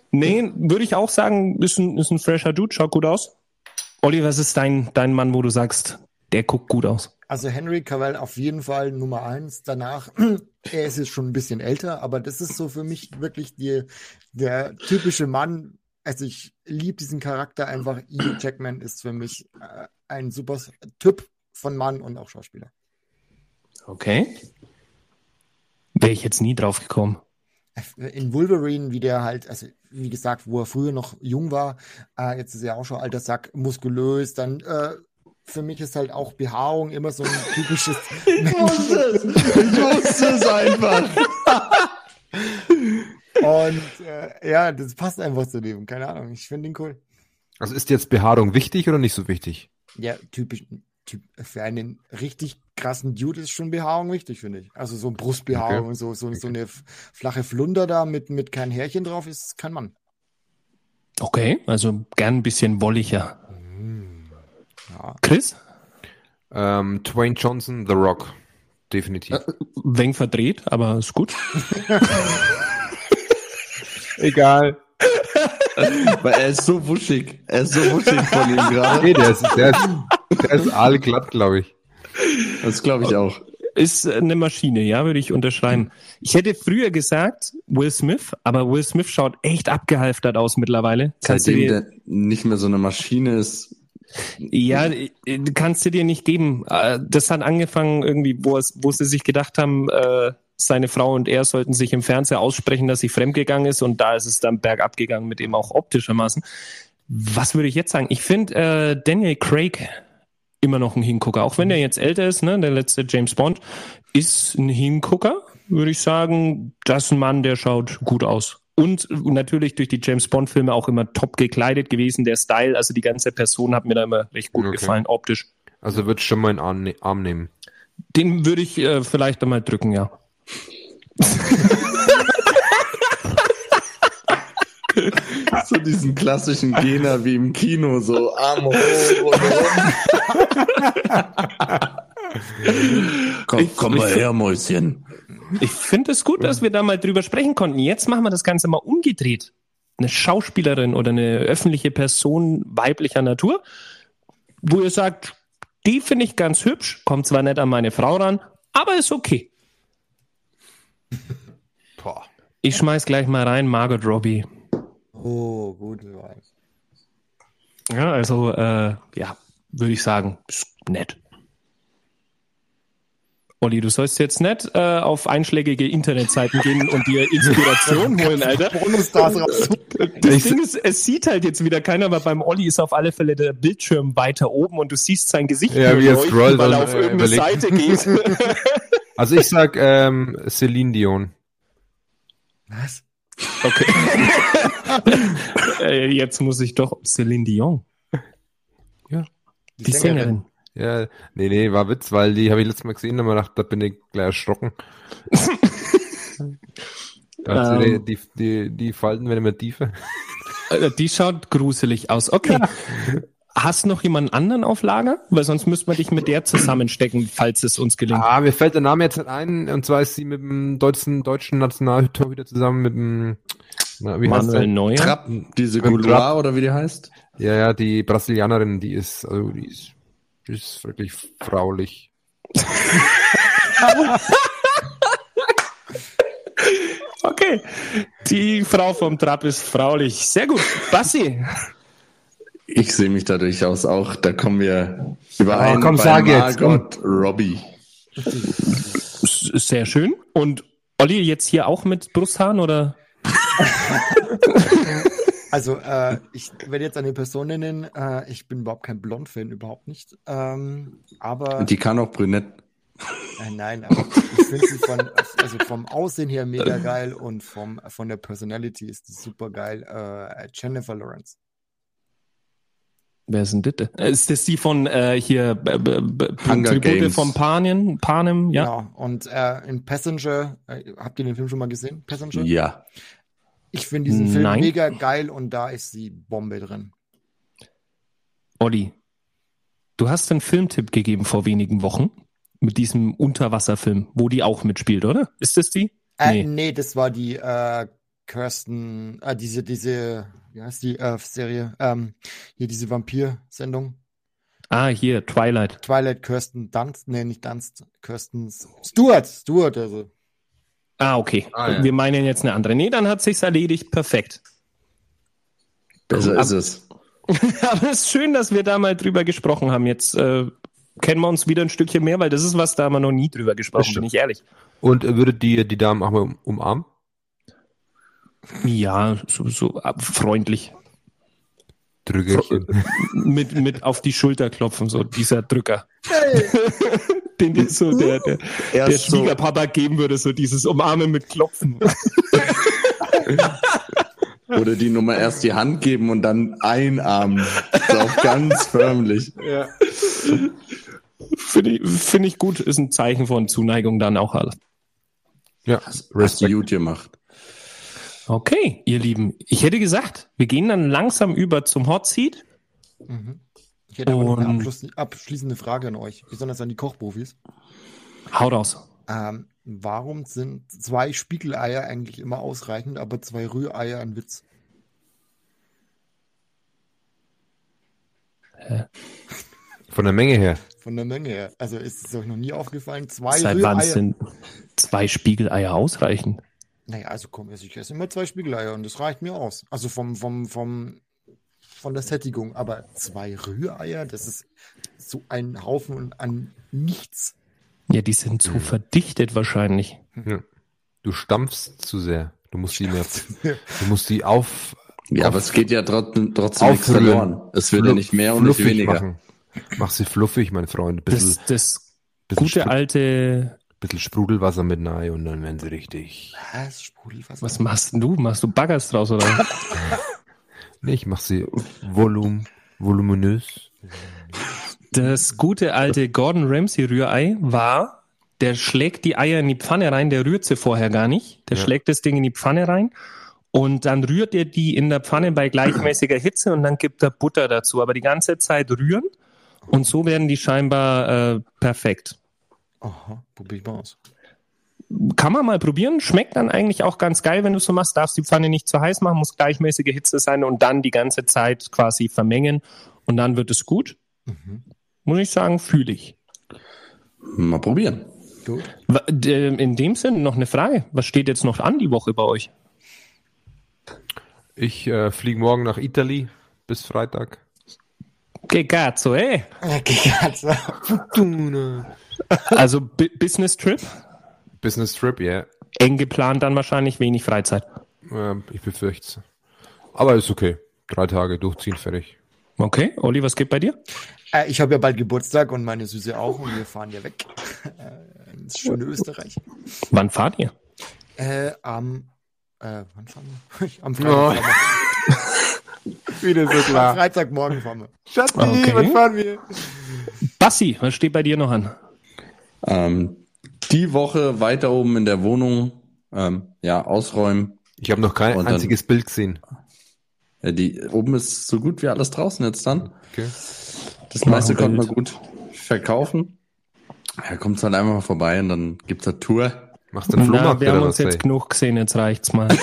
Nee, würde ich auch sagen, ist ein, ist ein fresher Dude, schaut gut aus. Olli, was ist dein, dein Mann, wo du sagst, der guckt gut aus? Also Henry Cavell auf jeden Fall Nummer eins. Danach, er ist jetzt schon ein bisschen älter, aber das ist so für mich wirklich die, der typische Mann. Also ich liebe diesen Charakter einfach. Hugh Jackman ist für mich äh, ein super Typ von Mann und auch Schauspieler. Okay. Wäre ich jetzt nie drauf gekommen. In Wolverine, wie der halt, also wie gesagt, wo er früher noch jung war, äh, jetzt ist er auch schon alter Sack, muskulös, dann äh, für mich ist halt auch Behaarung immer so ein typisches Ich wusste es. Ich wusste es einfach. Und äh, ja, das passt einfach zu dem. Keine Ahnung, ich finde ihn cool. Also ist jetzt Behaarung wichtig oder nicht so wichtig? Ja, typisch. Typ, für einen richtig krassen Dude ist schon Behaarung wichtig, finde ich. Also so Brustbehaarung Okay. und so, so, so eine flache Flunder da mit, mit kein Härchen drauf ist kein Mann. Okay, also gern ein bisschen wolliger. Ja. Chris? Ähm, Dwayne Johnson, The Rock. Definitiv. Weng verdreht, aber ist gut. Egal. Weil er ist so wuschig. Er ist so wuschig von ihm gerade. Nee, der ist, der ist, der ist allglatt, glaube ich. Das glaube ich auch. Ist eine Maschine, ja, würde ich unterschreiben. Ich hätte früher gesagt Will Smith, aber Will Smith schaut echt abgehalftert aus mittlerweile. Kannst du Seitdem dir, der nicht mehr so eine Maschine ist. ja, äh, kannst du dir nicht geben. Äh, Das hat angefangen irgendwie, wo, es, wo sie sich gedacht haben, äh, seine Frau und er sollten sich im Fernseher aussprechen, dass sie fremdgegangen ist und da ist es dann bergab gegangen mit ihm auch optischermaßen. Was würde ich jetzt sagen? Ich finde äh, Daniel Craig immer noch ein Hingucker, auch wenn der jetzt älter ist, ne, der letzte James Bond, ist ein Hingucker, würde ich sagen. Das ist ein Mann, der schaut gut aus. Und natürlich durch die James Bond Filme auch immer top gekleidet gewesen, der Style, also die ganze Person hat mir da immer recht gut Okay. gefallen, optisch. Also wird schon mal Arm, ne- Arm nehmen. Den würde ich äh, vielleicht einmal drücken, ja. So diesen klassischen Gena wie im Kino, so Arme hoch und komm, Ich- komm mal ich- her, Mäuschen. Ich finde es gut, dass wir da mal drüber sprechen konnten. Jetzt machen wir das Ganze mal umgedreht. Eine Schauspielerin oder eine öffentliche Person weiblicher Natur, wo ihr sagt, die finde ich ganz hübsch, kommt zwar nicht an meine Frau ran, aber ist okay. Boah. Ich schmeiß gleich mal rein, Margot Robbie. Oh, gut. Wahl. Ja, also, äh, ja, würde ich sagen, ist nett. Olli, du sollst jetzt nicht äh, auf einschlägige Internetseiten gehen und dir Inspiration holen, Alter. Bonus-Stars raus. Das Ding ist, es sieht halt jetzt wieder keiner, aber beim Olli ist auf alle Fälle der Bildschirm weiter oben und du siehst sein Gesicht Ja, wie er scrollt weil er auf äh, irgendeine überlegt. Seite geht. Also ich sag ähm, Celine Dion. Was? Okay. äh, jetzt muss ich doch Celine Dion, Die, die Sängerin. Ja, nee, nee, war Witz, weil die habe ich letztes Mal gesehen und mir gedacht, da bin ich gleich erschrocken. also um, die, die, die Falten werden immer tiefer. Äh, die schaut gruselig aus. Okay. Ja. Hast du noch jemanden anderen auf Lager? Weil sonst müsste man dich mit der zusammenstecken, falls es uns gelingt. Ah, mir fällt der Name jetzt ein, und zwar ist sie mit dem deutschen, deutschen Nationaltorhüter zusammen mit dem na, wie Manuel Neuer. Trapp, diese Gouloir oder wie die heißt? Ja, ja, die Brasilianerin, die ist, also die ist, die ist wirklich fraulich. okay, die Frau vom Trapp ist fraulich. Sehr gut. Bassi. Ich sehe mich da durchaus auch. Da kommen wir überein oh, komm, bei sag Margot jetzt. Robbie. Sehr schön. Und Olli jetzt hier auch mit Brusthaaren oder? also äh, ich werde jetzt eine Person nennen. Äh, ich bin überhaupt kein Blond-Fan, überhaupt nicht. Ähm, aber die kann auch brünett. Äh, nein, aber ich finde sie von, also vom Aussehen her mega geil und vom, von der Personality ist sie super geil. Äh, Jennifer Lawrence. Wer ist denn das? Äh, ist das die von äh, hier äh, Hunger Games. von Panem, Panem, ja? Genau. Und äh, in Passenger, äh, habt ihr den Film schon mal gesehen? Passenger? Ja. Ich finde diesen Film Nein. mega geil und da ist die Bombe drin. Olli, du hast einen Filmtipp gegeben vor wenigen Wochen mit diesem Unterwasserfilm, wo die auch mitspielt, oder? Ist das die? Äh, nee. nee, das war die äh, Kirsten, äh, diese, diese wie heißt die äh, Serie? Ähm, hier diese Vampir-Sendung. Ah, hier, Twilight. Twilight, Kirsten Dunst, nee, nicht Dunst, Kirsten Stewart, Stewart, also. Ah, okay. Ah, ja. Wir meinen jetzt eine andere. Nee, dann hat sich's erledigt. Perfekt. Besser ist es. Aber es ist schön, dass wir da mal drüber gesprochen haben. Jetzt äh, kennen wir uns wieder ein Stückchen mehr, weil das ist was, da haben wir noch nie drüber gesprochen, bin ich ehrlich. Und äh, würde die, die Damen auch mal umarmen? Ja, so, so freundlich. Drückerchen. mit, mit auf die Schulter klopfen, so dieser Drücker. Hey. Den dir so der, der, der Schwiegerpapa so. geben würde, so dieses Umarmen mit Klopfen. Oder die Nummer erst die Hand geben und dann einarmen. So auch ganz förmlich. Ja. Finde ich, find ich gut, ist ein Zeichen von Zuneigung dann auch alles. Ja, hast, hast du gut gemacht. Okay, ihr Lieben. Ich hätte gesagt, wir gehen dann langsam über zum Hot Seat. Mhm. Ich hätte aber noch eine abschließende Frage an euch, besonders an die Kochprofis. Hau raus. Ähm, warum sind zwei Spiegeleier eigentlich immer ausreichend, aber zwei Rühreier ein Witz? Hä? Von der Menge her. Von der Menge her. Also ist es euch noch nie aufgefallen? Zwei Seit Rühreier. wann sind zwei Spiegeleier ausreichend? Naja, also komm, also ich esse immer zwei Spiegeleier und das reicht mir aus. Also vom, vom, vom, von der Sättigung. Aber zwei Rühreier, das ist so ein Haufen an nichts. Ja, die sind zu verdichtet wahrscheinlich. Ja. Du stampfst zu sehr. Du musst die mehr, du musst die auf. Ja, auf, aber es geht ja trotzdem, trotzdem nichts verloren. Es wird ja nicht mehr und nicht weniger. Machen. Mach sie fluffig, mein Freund. Bisschen, das, das gute alte bisschen Sprudelwasser mit rein und dann werden sie richtig. Was? Sprudelwasser? Was machst du? Machst du Baggers draus oder? nee, ich mach sie volum, voluminös. Das gute alte Gordon Ramsay Rührei war, der schlägt die Eier in die Pfanne rein, der rührt sie vorher gar nicht. Der ja. schlägt das Ding in die Pfanne rein und dann rührt er die in der Pfanne bei gleichmäßiger Hitze und dann gibt er Butter dazu. Aber die ganze Zeit rühren und so werden die scheinbar äh, perfekt. Aha, probier ich mal aus. Kann man mal probieren. Schmeckt dann eigentlich auch ganz geil, wenn du so machst. Darfst die Pfanne nicht zu heiß machen, muss gleichmäßige Hitze sein und dann die ganze Zeit quasi vermengen und dann wird es gut. Mhm. Muss ich sagen, fühle ich. Mal probieren. Gut. In dem Sinn noch eine Frage. Was steht jetzt noch an die Woche bei euch? Ich äh, fliege morgen nach Italien bis Freitag. Che cazzo, eh? Che cazzo. Also B Business Trip? Business Trip, ja. Yeah. Eng geplant dann wahrscheinlich, wenig Freizeit. Ja, ich befürchte es. Aber ist okay. Drei Tage durchziehen, fertig. Okay, Olli, was geht bei dir? Äh, ich habe ja bald Geburtstag und meine Süße auch und wir fahren ja weg äh, ins schöne Österreich. Wann fahrt ihr? Äh, am, äh, wann fahren wir? am Freitag. Oh. Wieder so klar. Am Freitagmorgen fahren wir. Schatzi, okay. wann fahren wir? Basti, was steht bei dir noch an? Ähm, die Woche weiter oben in der Wohnung, ähm, ja, ausräumen. Ich habe noch kein Und dann- einziges Bild gesehen. Ja, die oben ist so gut wie alles draußen jetzt dann. Okay. Das meiste konnte man gut verkaufen. Ja, kommt halt einfach mal vorbei und dann gibt's eine Tour. Machst du einen Na, Flohmarkt wir haben uns jetzt ey? genug gesehen, jetzt reicht's mal.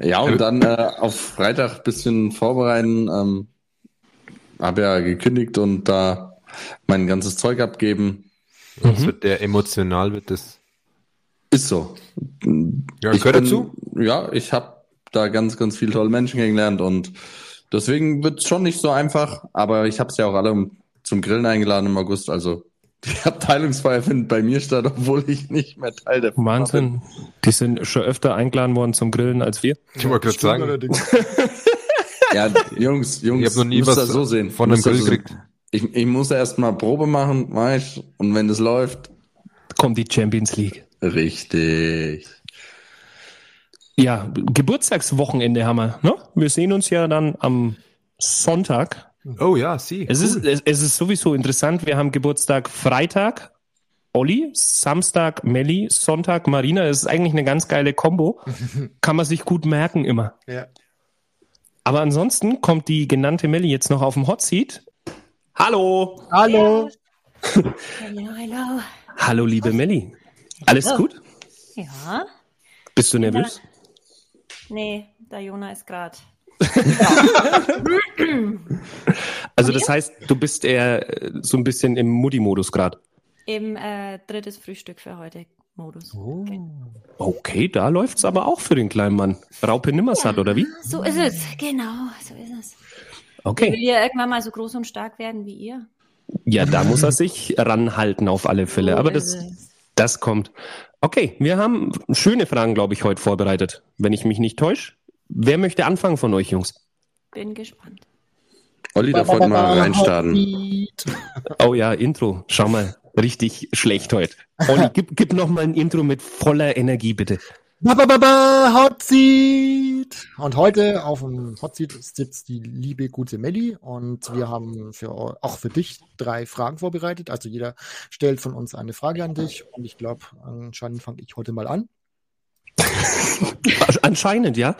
Ja, und dann äh, auf Freitag bisschen vorbereiten. Ähm, habe ja gekündigt und da mein ganzes Zeug abgeben. Das wird der emotional wird das. Ist so. Ja, Ich gehört bin- dazu. Ja, ich habe da ganz, ganz viele tolle Menschen kennengelernt und deswegen wird's schon nicht so einfach, aber ich habe es ja auch alle zum Grillen eingeladen im August, also die Abteilungsfeier findet bei mir statt, obwohl ich nicht mehr Teil der Firma bin. Wahnsinn. Die sind schon öfter eingeladen worden zum Grillen als wir. Ich wollte gerade sagen. Ja, Jungs, Jungs, ich habe noch nie müsst was das so sehen. von einem Grill so sehen. gekriegt. Ich, ich muss erst mal Probe machen, weißt und wenn das läuft, Kommt die Champions League. richtig. Ja, Geburtstagswochenende haben wir. Ne? Wir sehen uns ja dann am Sonntag. Oh ja, sie. Es ist, es, es ist sowieso interessant. Wir haben Geburtstag Freitag. Olli, Samstag Melli, Sonntag Marina. Das ist eigentlich eine ganz geile Kombo. Kann man sich gut merken immer. Ja. Aber ansonsten kommt die genannte Melli jetzt noch auf dem Hot Seat. Hallo. Hallo. Hallo, hallo. Hallo, liebe Melli. Alles Hallo. gut? Ja? Bist du nervös? Nee, der Jona ist gerade. Also das heißt, du bist eher äh, so ein bisschen im Mutti-Modus gerade. Im äh, drittes Frühstück für heute Modus. Okay. Okay, da läuft's aber auch für den kleinen Mann. Raupe Nimmersatt, oder wie? So ist es, genau, so ist es. Will Okay. ihr irgendwann mal so groß und stark werden wie ihr? Ja, da muss er sich ranhalten auf alle Fälle. So Aber das, das kommt. Okay, wir haben schöne Fragen, glaube ich, heute vorbereitet. Wenn ich mich nicht täusche. Wer möchte anfangen von euch, Jungs? Bin gespannt. Olli darf heute mal reinstarten. Oh ja, Intro. Schau mal, richtig schlecht heute. Olli, gib, gib noch mal ein Intro mit voller Energie, bitte. Ba, ba, ba, ba, Hot Seat! Und heute auf dem Hot Seat sitzt die liebe gute Melli und wir haben für auch für dich drei Fragen vorbereitet. Also jeder stellt von uns eine Frage an dich und ich glaube, anscheinend fange ich heute mal an. Anscheinend, ja.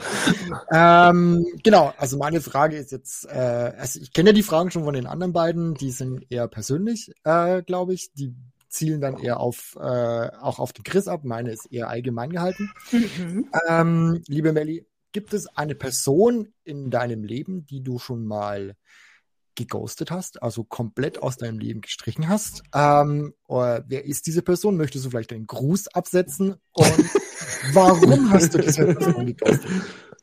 Ähm, genau, also meine Frage ist jetzt, äh, also ich kenne ja die Fragen schon von den anderen beiden, die sind eher persönlich, äh, glaube ich. Die zielen dann eher auf äh, auch auf den Chris ab. Meine ist eher allgemein gehalten. Mhm. Ähm, liebe Melli, gibt es eine Person in deinem Leben, die du schon mal geghostet hast, also komplett aus deinem Leben gestrichen hast? Ähm, wer ist diese Person? Möchtest du vielleicht einen Gruß absetzen? Und warum hast du diese Person geghostet?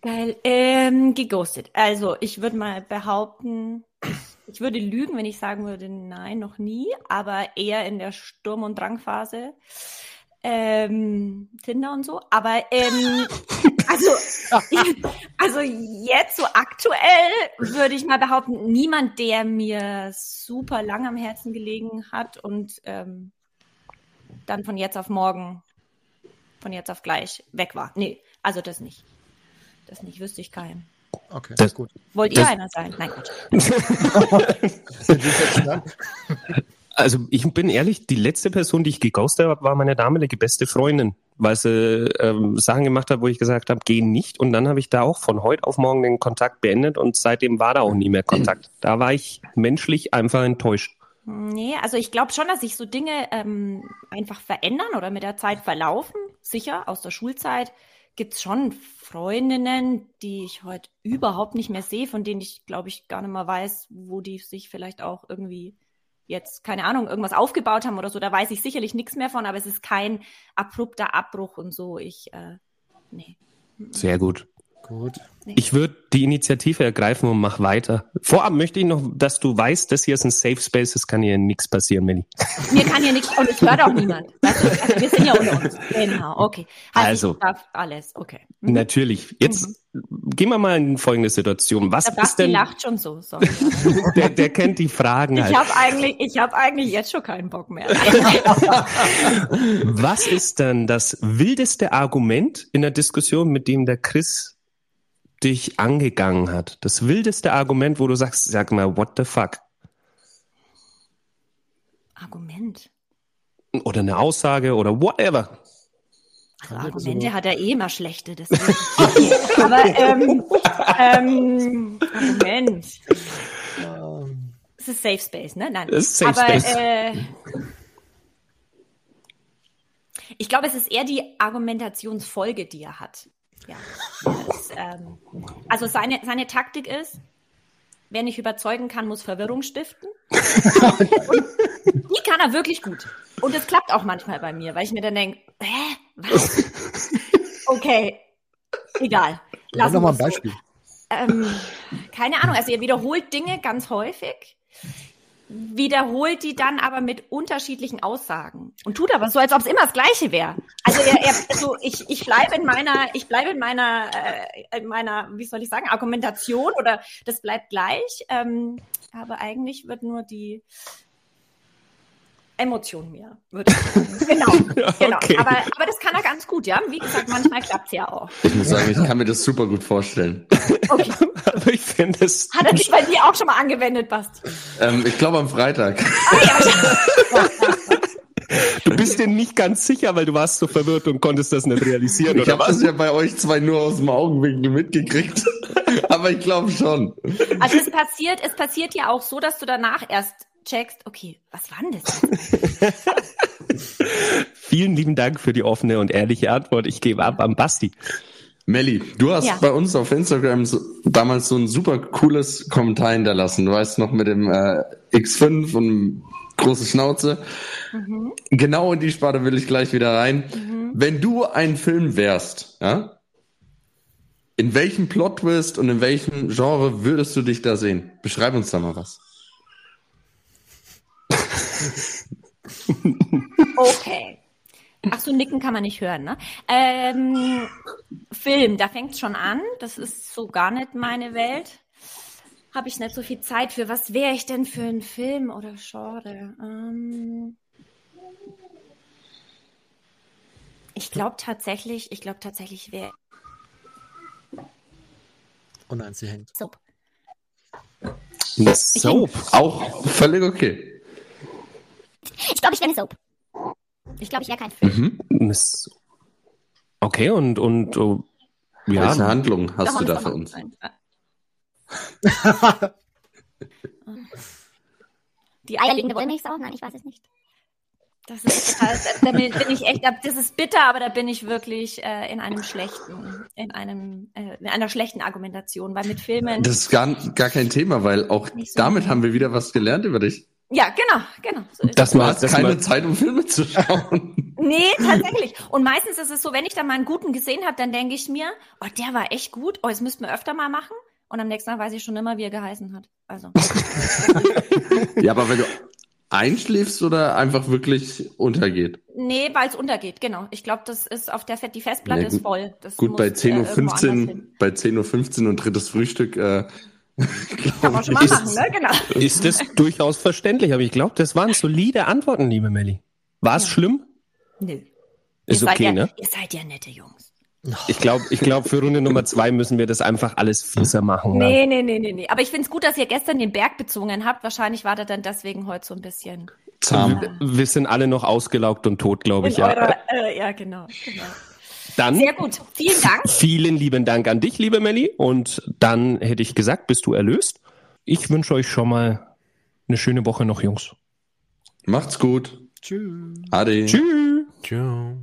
Geil. Ähm, geghostet. Also, ich würde mal behaupten, ich würde lügen, wenn ich sagen würde, nein, noch nie, aber eher in der Sturm- und Drangphase. Ähm, Tinder und so. Aber ähm, also, also jetzt so aktuell würde ich mal behaupten, niemand, der mir super lang am Herzen gelegen hat und ähm, dann von jetzt auf morgen, von jetzt auf gleich weg war. Nee, also das nicht. Das nicht, wüsste ich keinen. Okay, Das- gut. Wollt ihr Das- einer sein? Nein, gut. Also ich bin ehrlich, die letzte Person, die ich geghostet habe, war meine damalige beste Freundin, weil sie ähm, Sachen gemacht hat, wo ich gesagt habe, geh nicht. Und dann habe ich da auch von heute auf morgen den Kontakt beendet und seitdem war da auch nie mehr Kontakt. Da war ich menschlich einfach enttäuscht. Nee, also ich glaube schon, dass sich so Dinge ähm, einfach verändern oder mit der Zeit verlaufen. Sicher, aus der Schulzeit gibt's schon Freundinnen, die ich heute überhaupt nicht mehr sehe, von denen ich, glaube ich, gar nicht mehr weiß, wo die sich vielleicht auch irgendwie jetzt, keine Ahnung, irgendwas aufgebaut haben oder so. Da weiß ich sicherlich nichts mehr von, aber es ist kein abrupter Abbruch und so. Ich, äh, nee. Sehr gut. Gut. Ich würde die Initiative ergreifen und mach weiter. Vorab möchte ich noch, dass du weißt, das hier ist ein Safe Space, es kann hier nichts passieren, Melli. Mir kann ja nichts, und es hört auch niemand. Weißt du? also wir sind ja unter uns. Genau, okay. Heißt, Also. Ich darf alles, okay. Mhm. Natürlich. Jetzt gehen wir mal in folgende Situation. Was Der ist Basti denn, lacht schon so. Sorry. der, der kennt die Fragen Ich halt. habe eigentlich, ich habe eigentlich jetzt schon keinen Bock mehr. Was ist denn das wildeste Argument in der Diskussion, mit dem der Chris dich angegangen hat? Das wildeste Argument, wo du sagst, sag mal, what the fuck? Argument. Oder eine Aussage oder whatever. Also Argumente hat er eh immer schlechte, deswegen. Aber ähm, ähm, Argument. Es ist Safe Space, ne? Nein. Es ist Safe Aber, Space. Äh, ich glaube, es ist eher die Argumentationsfolge, die er hat. Ja. Das, ähm, also seine, seine Taktik ist, wer nicht überzeugen kann, muss Verwirrung stiften. Und die kann er wirklich gut. Und das klappt auch manchmal bei mir, weil ich mir dann denke, hä, was? Okay, egal. Lass noch mal ein. Beispiel. Ähm, keine Ahnung, also er wiederholt Dinge ganz häufig, wiederholt die dann aber mit unterschiedlichen Aussagen und tut aber so, als ob es immer das Gleiche wäre. Also er, er also ich, ich bleibe in meiner, ich bleibe in meiner, äh, in meiner, wie soll ich sagen, Argumentation oder das bleibt gleich, ähm, aber eigentlich wird nur die Emotion mehr. Wird, genau, genau. Okay. Aber, aber das kann er ganz gut, ja. Wie gesagt, manchmal klappt es ja auch. Ich muss sagen, ich kann mir das super gut vorstellen. Okay. Aber ich finde es. Hat er sich bei dir auch schon mal angewendet, Basti? Ähm, ich glaube am Freitag. Du bist dir nicht ganz sicher, weil du warst so verwirrt und konntest das nicht realisieren, Ich oder habe das ja bei euch zwei nur aus dem Augenwinkel mitgekriegt. Aber ich glaube schon. Also es passiert, es passiert ja auch so, dass du danach erst checkst, okay, was war denn das? Vielen lieben Dank für die offene und ehrliche Antwort. Ich gebe ab am Basti. Melli, du hast Ja. bei uns auf Instagram so, damals so ein super cooles Kommentar hinterlassen. Du weißt noch mit dem äh, X5 und große Schnauze. Genau in die Sparte will ich gleich wieder rein. Wenn du ein Film wärst, ja, in welchem Plot-Twist und in welchem Genre würdest du dich da sehen? Beschreib uns da mal was. Okay. Ach so, nicken kann man nicht hören, ne? Ähm, Film, da fängt's schon an. Das ist so gar nicht meine Welt. Habe ich nicht so viel Zeit für. Was wäre ich denn für ein Film oder Genre? Ähm, ich glaube tatsächlich, ich glaube tatsächlich wäre Oh nein, sie hängt. Soap. Soap. Auch völlig okay. Ich glaube, ich wäre eine Soap. Ich glaube, ich wäre kein Film. Miss- Okay, und, und oh, Welche ja, Handlung hast Doch, du da für uns? Die eierlegende Wollmilchsau? Nein, ich weiß es nicht. Das ist total, da bin bin ich echt, das ist bitter, aber da bin ich wirklich äh, in einem schlechten, in einem, äh, in einer schlechten Argumentation, weil mit Filmen. Das ist gar, gar kein Thema, weil auch so damit gut. haben wir wieder was gelernt über dich. Ja, genau, genau. So ist das es. Du mal, hast das keine mal, Zeit, um Filme zu schauen. Nee, tatsächlich. Und meistens ist es so, wenn ich dann mal einen guten gesehen habe, dann denke ich mir, oh, der war echt gut, oh, das müssten wir öfter mal machen. Und am nächsten Mal weiß ich schon immer, wie er geheißen hat. Also. ja, aber wenn du einschläfst oder einfach wirklich untergeht. Nee, weil es untergeht, genau. Ich glaube, das ist auf der Fett, die Festplatte Ja, gut- ist voll. Das Gut, muss, bei äh, irgendwo anders 10.15 hin. Uhr, bei 10.15 Uhr und drittes Frühstück, äh, Kann man schon mal Ist- machen, ne? Genau. ist das durchaus verständlich, aber ich glaube, das waren solide Antworten, liebe Melli. War es Ja. schlimm? Nö. Ist ihr okay, ja, ne? Ihr seid ja nette Jungs. Ich glaube, ich glaub, für Runde Nummer zwei müssen wir das einfach alles fieser machen. Ja. Nee, nee, nee, nee, nee. Aber ich find's gut, dass ihr gestern den Berg bezwungen habt. Wahrscheinlich war der dann deswegen heute so ein bisschen zahm. Wir sind alle noch ausgelaugt und tot, glaube ich. in Ja. eurer, äh, ja, genau, genau. Dann Sehr gut. Vielen Dank. vielen lieben Dank an dich, liebe Melli. Und dann hätte ich gesagt, bist du erlöst. Ich wünsche euch schon mal eine schöne Woche noch, Jungs. Macht's gut. Tschüss. Ade. Tschüss. Ciao.